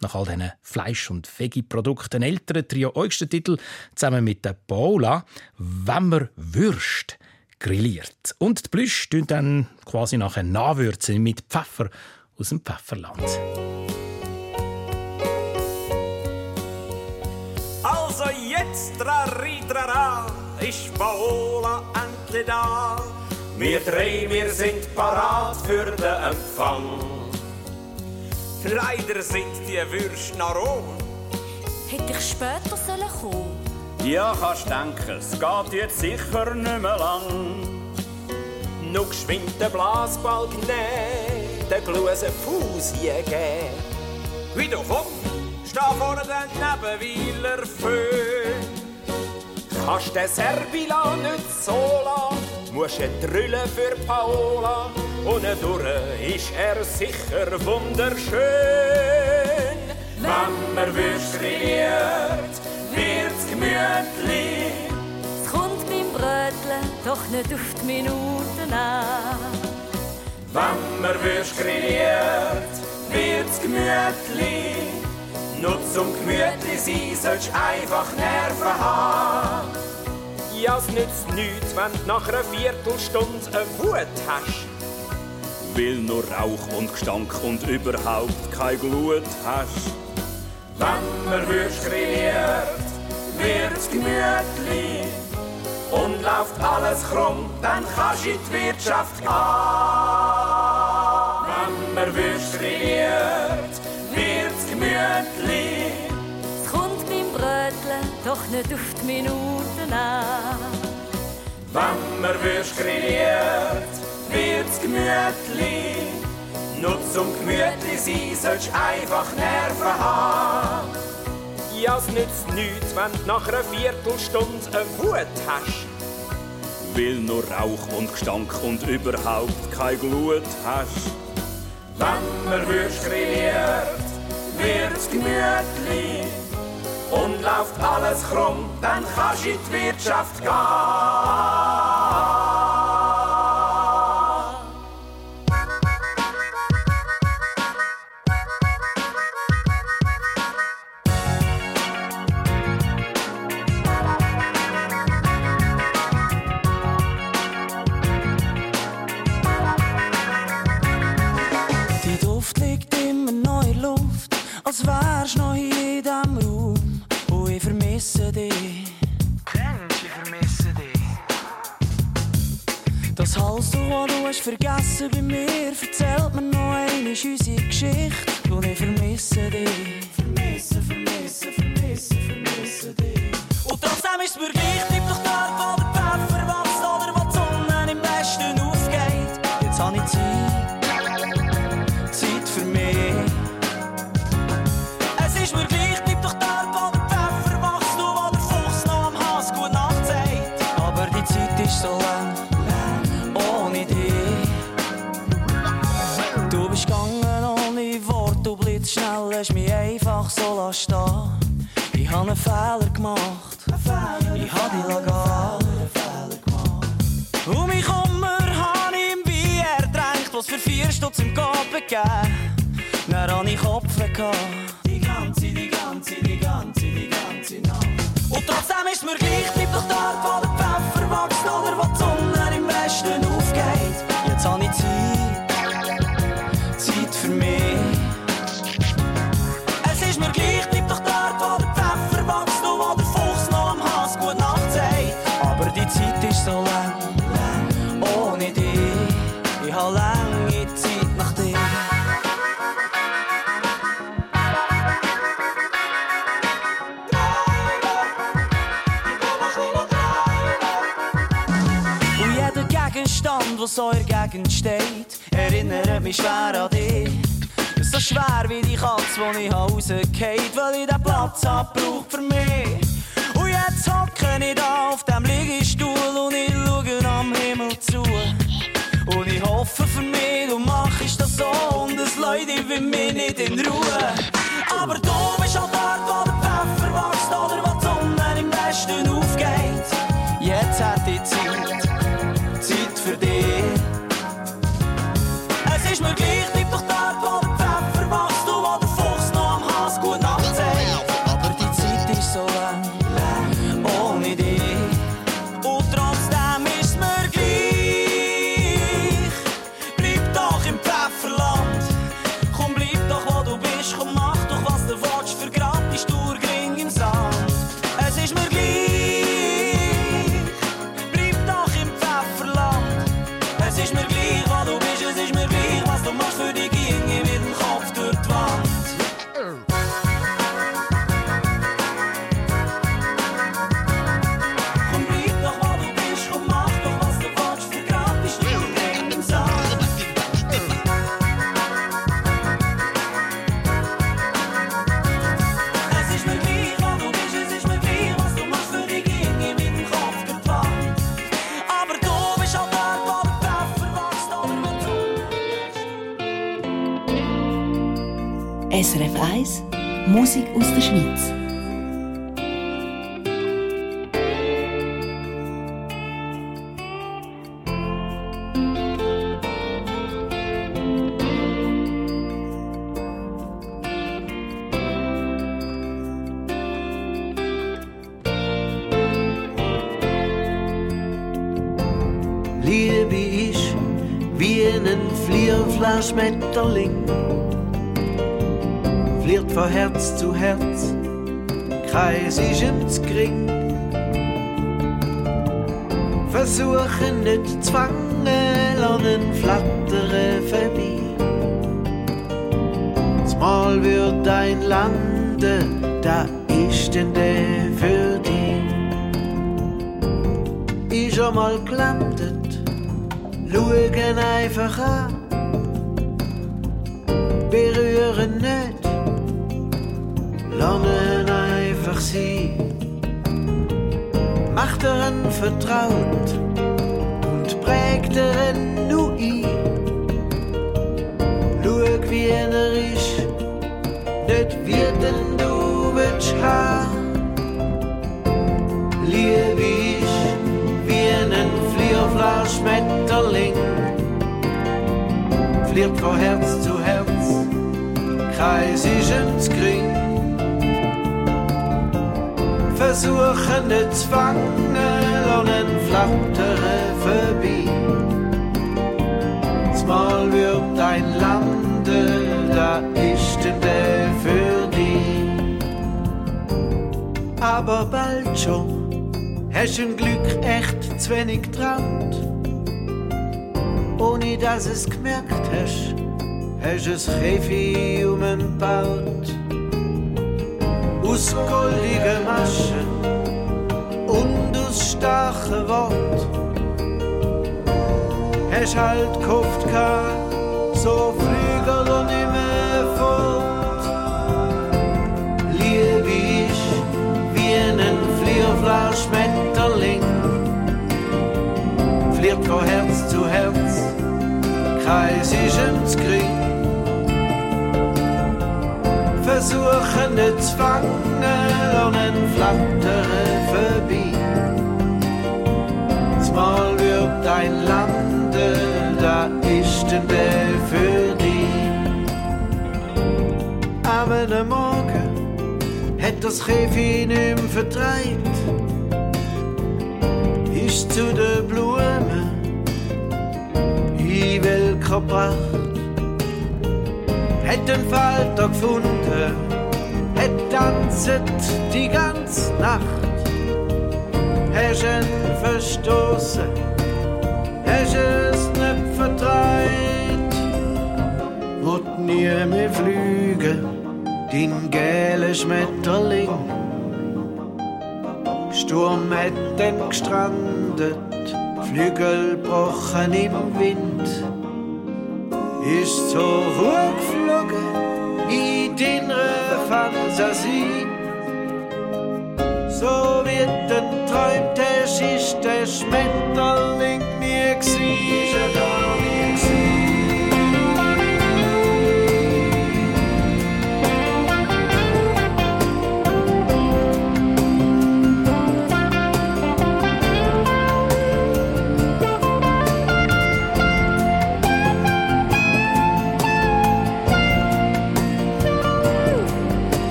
nach all diesen Fleisch- und Veggie-Produkten älteren Trio euchsten Titel zusammen mit der Paula «Wenn man Würst» grilliert. Und die Plüsch dann quasi nachher nachwürzen mit Pfeffer aus dem Pfefferland. Jetzt, traritrara, ist Paola endlich da. Wir drei, wir sind parat für den Empfang. Leider sind die Würste noch roh. Hätte ich später sollen kommen Ja, kannst denken, es geht jetzt sicher nicht mehr lang. Nur geschwind den Blasbalg nehmen, den Glusen Fuß geben. Wie du komm, steh vorne den Nebenweiler Föhn. Kannst den Serbila nicht so lassen, musst ihn drüllen für Paola. Und durch ist er sicher wunderschön. Wenn man grilliert, wird's gemütlich. Es kommt beim Bröteln doch nicht auf die Minuten an. Wenn man grilliert, wird's gemütlich. Nur zum gemütlich sein, sollst einfach Nerven haben. Ja, es nützt nichts, wenn du nach einer Viertelstunde eine Wut hast. Weil nur Rauch und Gestank und überhaupt kein Glut hast. Wenn man Würst grilliert, wird's gemütlich. Und läuft alles krumm, dann kannst du in die Wirtschaft gehen. Wenn man Würst doch nicht auf die Minuten an. Wenn man Würst grilliert, wird's gemütlich. Nur zum gemütlich sein sollst einfach Nerven haben. Ja, es nützt nichts, wenn du nach einer Viertelstunde eine Wut hast. Weil nur Rauch und Gestank und überhaupt keine Glut hast. Wenn man würd grilliert, wird's gemütlich und läuft alles krumm, dann kannst du in die Wirtschaft gehen. Als wärst noch hier vermisse dich. Denkst ich vermisse dich? Das Halstuch, das du hast vergessen bei mir, erzählt mir noch einmal unsere Geschichte. Und ich vermisse dich. Vermisse, vermisse, vermisse, vermisse dich. Und trotzdem ist mir gleich, bleib doch dort, Ich habe einen Fehler gemacht, ich habe lassen gehen. Und mich Kummer habe ich im Bier ertränkt, was für vier Stutz im Kopf gegeben. Dann habe ich Kopf gehabt. Die ganze, die ganze, die ganze, die ganze Nacht. Und trotzdem ist mir gleich, bleib doch dort, wo schwer wie die Katze, die ich rausgefallen weil ich den Platz abbraucht für mich. Und jetzt hocke ich da auf dem Liegestuhl und ich schaue am Himmel zu. Und ich hoffe für mich, du machst das so und es dich wie mich nicht in Ruhe. Keins ist ihm. Versuchen nicht zu fangen, lernen flattern vorbei. Mal wird ein landen, da ist denn der für dich. Ist schon mal gelandet, schauen einfach an. berühren nicht, lernen einfach sie. Macht daran vertraut und prägt daran nur ein. Schau, wie er ist, nicht wie denn du willst haben. Liebe ich wie ein Flierflaschmetterling, flirt von Herz zu Herz, Kreis ist ins Kring. Versuchen nicht zu fangen, lernen flattere vorbei. Mal wird dein Lande, da ist denn der für dich. Aber bald schon hast ein Glück echt zu wenig traut. Ohne dass es gemerkt hast, hast es Chefi umgebaut. Aus goldigen Maschen und aus starken Wort hast halt gehabt, so Flügel nicht mehr fort. Liebe ich wie ein Flierflaschmetterling, flirt von Herz zu Herz, Kreis ist ins Kring. Versuchen nicht zu fangen, lernen flattere vorbei. Mal wird dein Lande, da ist denn der für dich. Aber der Morgen hat das Chefi nicht vertreibt, ist zu den Blumen in Welker gebracht, hat den Falter gefunden, hat tanzet die ganze Nacht hast ihn verstoßen, hast es nicht vertreibt. Wird nie mehr flügen, dein gele Schmetterling. Sturm hat den gestrandet, Flügel brochen im Wind. Ist so deine Fantasie. So wird ein träumt es ist der Schmetterling nie gsi.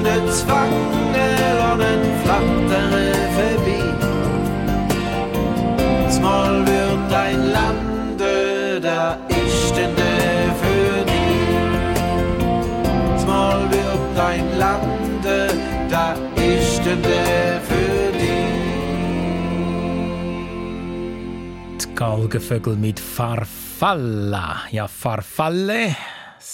Zu fangen, lernen flattere vorbei. Mal wird dein Lande, da ist denn für dich. Mal wird dein Lande, da ist denn für. Die Galgenvögel mit Farfalla. Ja, Farfalle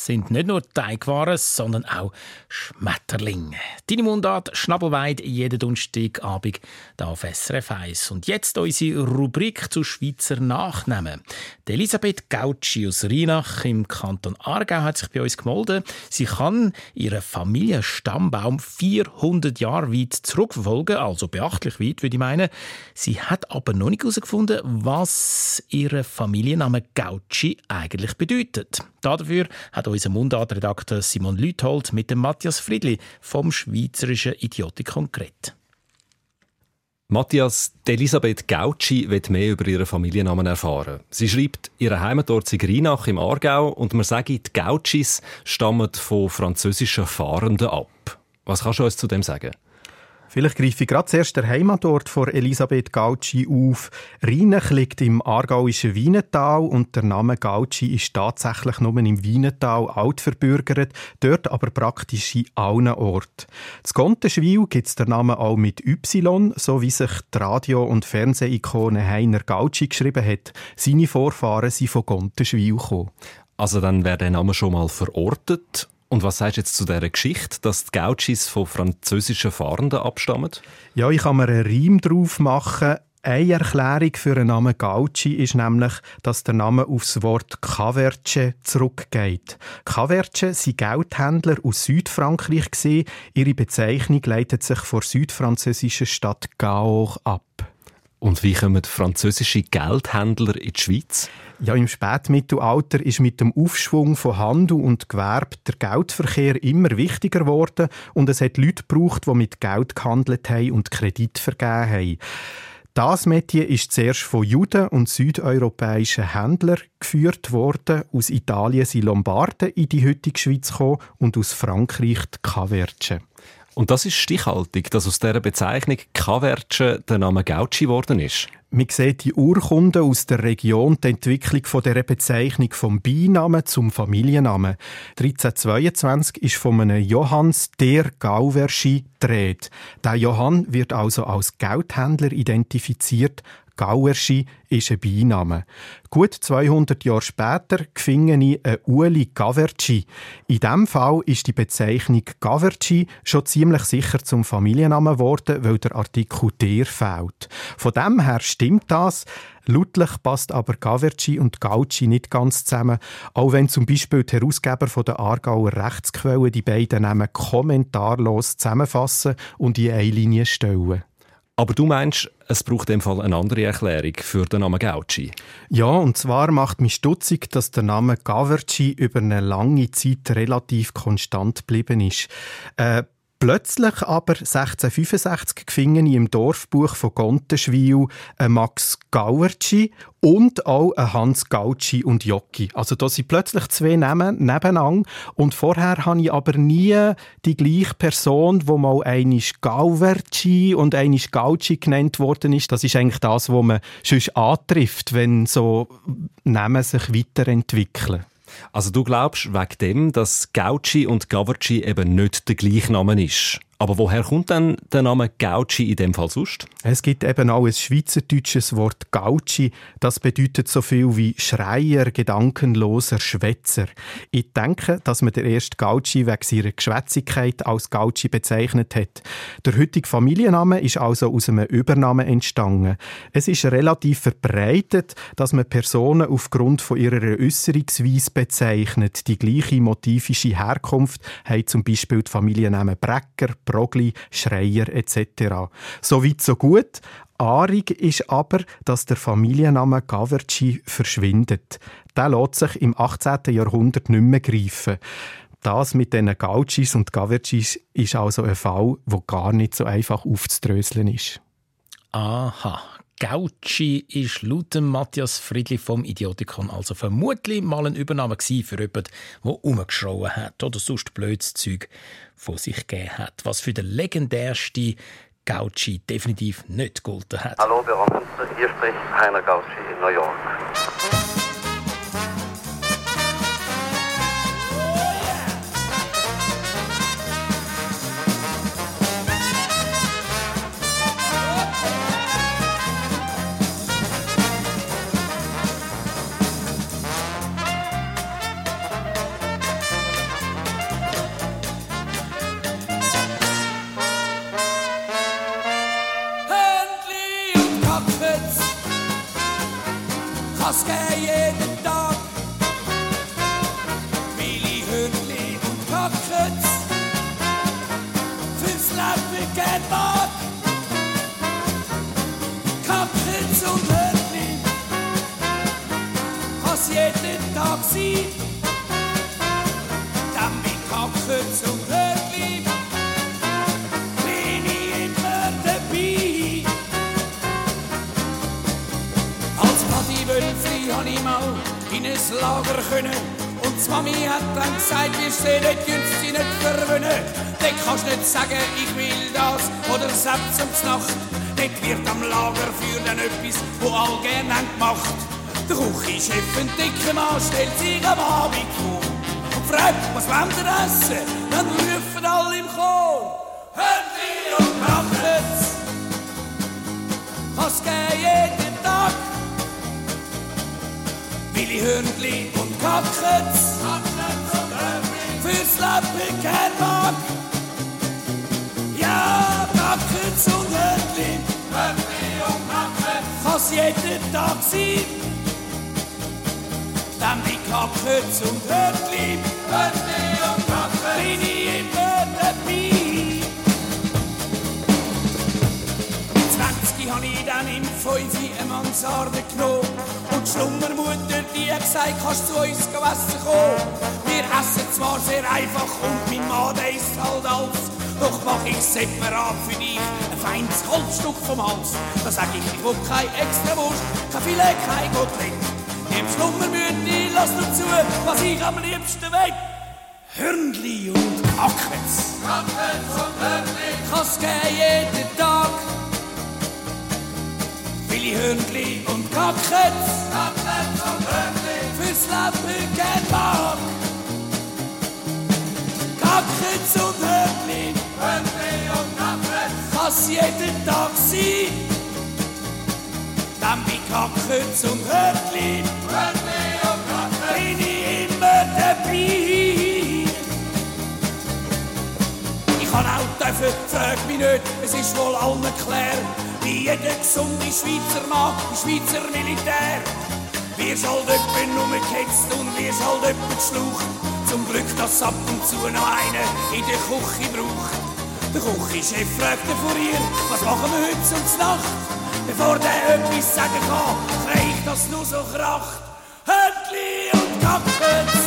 sind nicht nur Teigwaren, sondern auch Schmetterlinge. Deine Mundart Schnabelweid jeden Donnerstagabend hier auf SRF 1. Und jetzt unsere Rubrik zu Schweizer Nachnamen. Die Elisabeth Gautschi aus Rheinach im Kanton Aargau hat sich bei uns gemeldet. Sie kann ihren Familienstammbaum 400 Jahre weit zurückverfolgen, also beachtlich weit, würde ich meinen. Sie hat aber noch nicht herausgefunden, was ihr Familienname Gautschi eigentlich bedeutet. Dafür hat unser Mundartredakteur Simon Lüthold mit dem Matthias Friedli vom Schweizerischen Idiotikon geredet. Matthias, Elisabeth Gautschi wird mehr über ihren Familiennamen erfahren. Sie schreibt, ihre Heimatort sei Rheinach im Aargau und man sagt, die Gautschis stammen von französischen Fahrenden ab. Was kannst du uns zu dem sagen? Vielleicht greife ich gerade zuerst der Heimatort von Elisabeth Gauci auf. Rheinach liegt im aargauischen Wienetal und der Name Gauci ist tatsächlich nur im Wienetal altverbürgert, dort aber praktisch in allen Orten. Z Gontenschwil gibt es den Namen auch mit Y, so wie sich die Radio- und Fernsehikone Heiner Gauci geschrieben hat. Seine Vorfahren sind von Gontenschwil gekommen. Also dann wäre der Name schon mal verortet und was sagst du jetzt zu dieser Geschichte, dass die Gauchis von französischen Fahrenden abstammen? Ja, ich kann mir einen Reim drauf machen. Eine Erklärung für den Namen Gauci ist nämlich, dass der Name aufs Wort Caverce zurückgeht. Caverce sind Geldhändler aus Südfrankreich. Ihre Bezeichnung leitet sich vor südfranzösischen Stadt Gaor ab. Und wie kommen französische Geldhändler in die Schweiz? Ja, im Spätmittelalter ist mit dem Aufschwung von Handel und Gewerbe der Geldverkehr immer wichtiger geworden und es hat Leute gebraucht, die mit Geld gehandelt haben und Kredit vergeben haben. Das Metier ist zuerst von Juden und südeuropäischen Händlern geführt worden. Aus Italien sind Lombarden in die heutige Schweiz gekommen und aus Frankreich die Kaverce. Und das ist stichhaltig, dass aus dieser Bezeichnung Kaverce der Name Gauci geworden ist. Man sieht die Urkunden aus der Region die Entwicklung von dieser Bezeichnung vom Beinamen zum Familiennamen. 1322 ist von einem Johanns der Gauverschi dreht. Der Johann wird also als Geldhändler identifiziert, Gauerschi ist ein Beiname. Gut 200 Jahre später gefingen ich einen Uli Gaverci. In diesem Fall ist die Bezeichnung Gaverci schon ziemlich sicher zum Familiennamen geworden, weil der Artikel «der» fehlt. Von dem her stimmt das. Lautlich passt aber Gaverci und Gauci nicht ganz zusammen, auch wenn zum Beispiel die Herausgeber der Aargauer Rechtsquelle die beiden Namen kommentarlos zusammenfassen und in eine Linie stellen. Aber du meinst, es braucht in dem Fall eine andere Erklärung für den Namen Gauci? Ja, und zwar macht mich stutzig, dass der Name Gaverci über eine lange Zeit relativ konstant geblieben ist. Äh, Plötzlich aber 1665 fingen im Dorfbuch von Gontenschwil ein Max Gauerci und auch ein Hans Gauci und Jocki. Also da sind plötzlich zwei Namen nebeneinander und vorher habe ich aber nie die gleiche Person, wo mal einisch Gauverci und einisch Gauci genannt worden ist. Das ist eigentlich das, was man sonst antrifft, wenn so Namen sich weiterentwickeln. Also du glaubst wegen dem, dass Gauci und Gaverci eben nicht der gleiche Name ist? Aber woher kommt denn der Name Gauci in dem Fall sonst? Es gibt eben auch ein schweizerdeutsches Wort Gauci. Das bedeutet so viel wie Schreier, gedankenloser Schwätzer. Ich denke, dass man der erste Gauci wegen seiner Geschwätzigkeit als Gauci bezeichnet hat. Der heutige Familienname ist also aus einem Übernamen entstanden. Es ist relativ verbreitet, dass man Personen aufgrund von ihrer Äußerungsweise bezeichnet. Die gleiche motivische Herkunft haben zum Beispiel die Familiennamen Brecker, Brogli, Schreier etc. So weit, so gut. Arig ist aber, dass der Familienname Gaverci verschwindet. Der lässt sich im 18. Jahrhundert nicht mehr greifen. Das mit den Gaucis und Gavercis ist also ein Fall, wo gar nicht so einfach aufzudröseln ist. Aha, Gauci ist laut Matthias Friedli vom Idiotikon also vermutlich mal eine Übernahme für jemanden, der umgeschrauen hat oder sonst blödes Zeug von sich gegeben hat, was für den legendärsten Gauci definitiv nicht gegolten hat. Hallo, Münster, hier spricht Heiner Gauci in New York. Was wir essen? Dann rufen alle im Chor. Hörnli und Brachets, kann's geben jeden Tag. Willi Hörnli und Kackets, fürs Leben kein Mag. Ja, Kackets und Hörnli, kann's jeden Tag sein. Dann die Kackets und Hörnli, bin ich immer dabei. 20 habe ich dann im 5 eine Mansarde genommen. Und die Schlummermutter, die hat gesagt, kannst zu uns essen kommen. Wir essen zwar sehr einfach und mein Mann, isst halt alles. Doch mach ich separat für dich ein feines Holzstück vom Hals. Da sag ich, ich will keine extra Wurst, kein Filet, kein Gottlieb. Im Schlummermütti, lass nur zu, was ich am liebsten will. Hörnli und Ackets. Ackets und Hörnli. Kann's geben jeden Tag. Willi Hörnli und Kackets. Kackets und Hörnli. Fürs Leben gern mag. Kackets und Hörnli. Hörnli und Kackets. Kann's jeden Tag sein. Dann bei Kackets und Hörnli. Hörnli und Kackets. Kann auch dürfen, frag mich nicht, es ist wohl allen klar. Wie jeder gesunde Schweizer Mann, im Schweizer Militär. Wirst halt öppe nur gehetzt und wirst halt öppe geschlaucht. Zum Glück, dass ab und zu noch einer in der Küche braucht. Der Küchenchef fragt den Furier, was machen wir heute zur Nacht? Bevor der etwas sagen kann, krieg ich das nur so kracht. Hörtli und Kappens,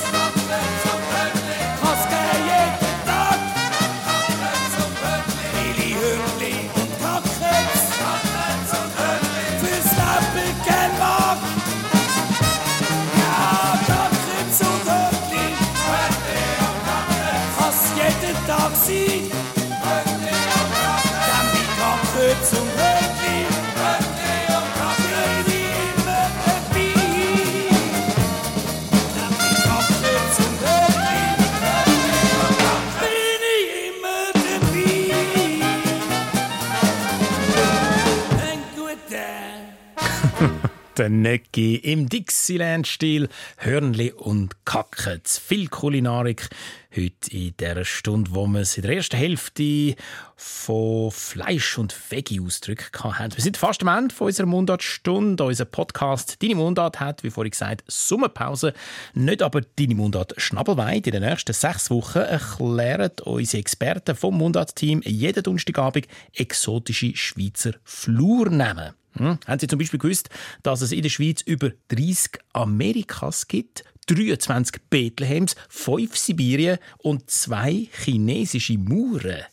Necki im Dixieland-Stil, Hörnli und Kackets. Viel Kulinarik heute in dieser Stunde, wo wir es in der ersten Hälfte von Fleisch- und Veggie-Ausdrücken hatten. Wir sind fast am Ende unserer Mundartstunde. Unser Podcast «Deine Mundart» hat, wie vorhin gesagt, Sommerpause. Nicht aber «Deine Mundart» Schnabelweid. In den nächsten sechs Wochen erklären unsere Experten vom Mundart-Team jeden Donnerstagabend exotische Schweizer Flurnamen. Hm? Haben Sie zum Beispiel gewusst, dass es in der Schweiz über 30 Amerikas gibt? 23 Bethlehems, 5 Sibirien und zwei chinesische Mauern.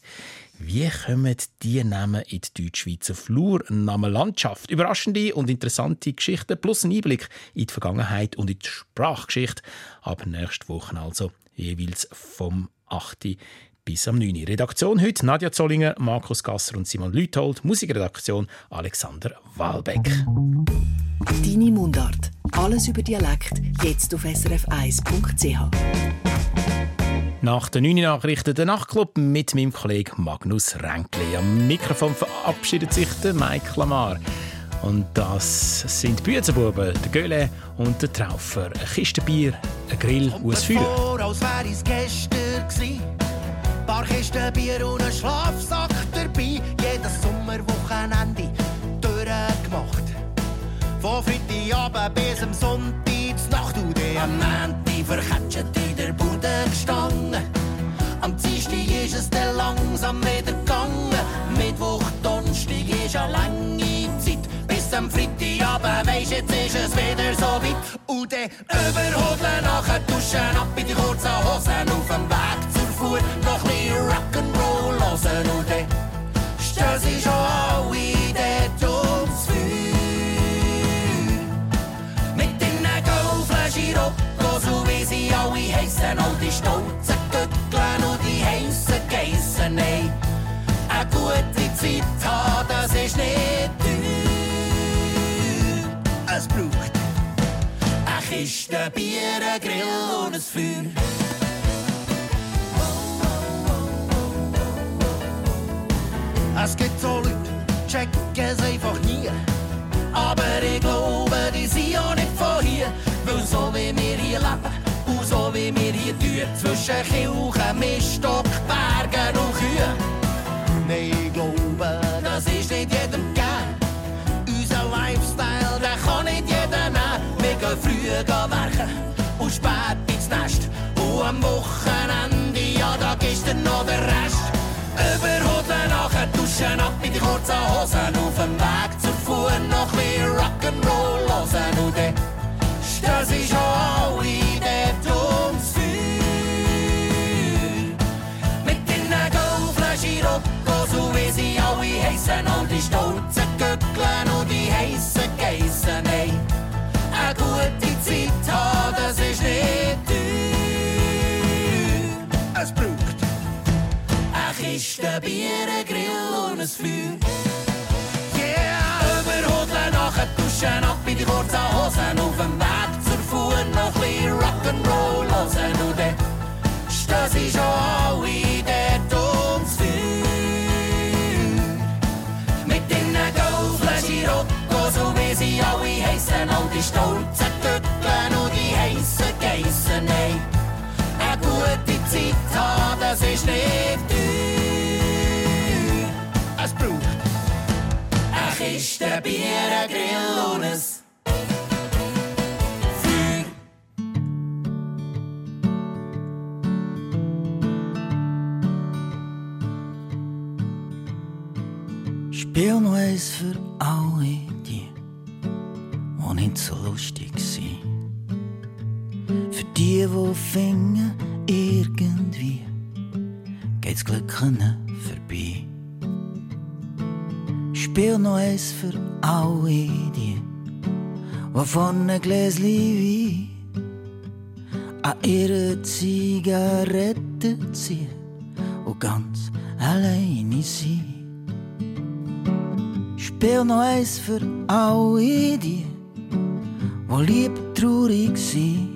Wie kommen die Namen in die Deutschschweizer Flurnamenlandschaft? Überraschende und interessante Geschichten plus ein Einblick in die Vergangenheit und in die Sprachgeschichte. Ab nächste Woche also jeweils vom 8 bis am 9. Redaktion heute Nadja Zollinger, Markus Gasser und Simon Lüthold. Musikredaktion Alexander Walbeck. Deine Mundart. Alles über Dialekt. Jetzt auf srf1.ch. Nach den 9 Nachrichten der Nachtclub mit meinem Kollegen Magnus Ränkli. Am Mikrofon verabschiedet sich der Mike Lamar. Und das sind die Büzenbuben, der Göhle und der Traufer. Eine Kiste Bier, ein Grill und ein Feuer. Paar Kisten Bier und ein Schlafsack dabei. Jedes Sommerwochenende durchgemacht. Von Freitagabend bis am Sonntag Nacht und am Montag verketschet in der Bude gestanden. Am Dienstag ist es dann langsam wieder gegangen. Mittwoch, Donnerstag ist eine lange Zeit. Bis am Freitagabend weisst, jetzt ist es wieder so weit. Und dann überholen nachher duschen ab in die kurzen Hosen. Stolzen Göttlen und die heissen Geissen. gute Zeit haben, das ist nicht teuer. Es braucht eine Kiste Bier, ein Grill und ein Feuer. Es gibt so Leute, checken es einfach nie. Aber ich glaube, die sind auch nicht von hier. Weil so wie wir hier leben so wie wir hier tun, zwischen Kirchen, Miststock, Bergen und Kühen. Nein, ich glaube, das ist nicht jedem gern. Unser Lifestyle, der kann nicht jeder nehmen. Wir gehen früh werken und spät ins Nest. Und am Wochenende, ja, da gibst du noch den Rest. Überhoden nachher, duschen ab mit die kurzen Hosen. Auf dem Weg zur Fuhr noch mehr Rock'n'Roll gute Zeit haben, das ist nicht teuer. Es braucht eine Kiste Bier, ein Grill und ein Feuer. Yeah! Überhodeln, nachher duschen, ab in die kurzen Hosen. Auf dem Weg zur Fuhr noch ein bisschen Rock'n'Roll hören. Und dann stehen sie schon alle dort ums Feuer. Mit den Goldflaschen Rocco, so wie sie alle heissen. All die stolzen und heissen. Hey, eine gute Zeit haben, das ist nicht teuer. Es braucht eine Kiste Bier, ein Grill und ein. Spiel noch eins für alle die, die nicht so. Für die, die finden, irgendwie geht's Glück ihnen vorbei. Spiel noch eins für alle die, von einem Gläschen Wein an ihre Zigaretten ziehen und ganz alleine sind. Spiel noch eins für alle die, die lieb traurig sind.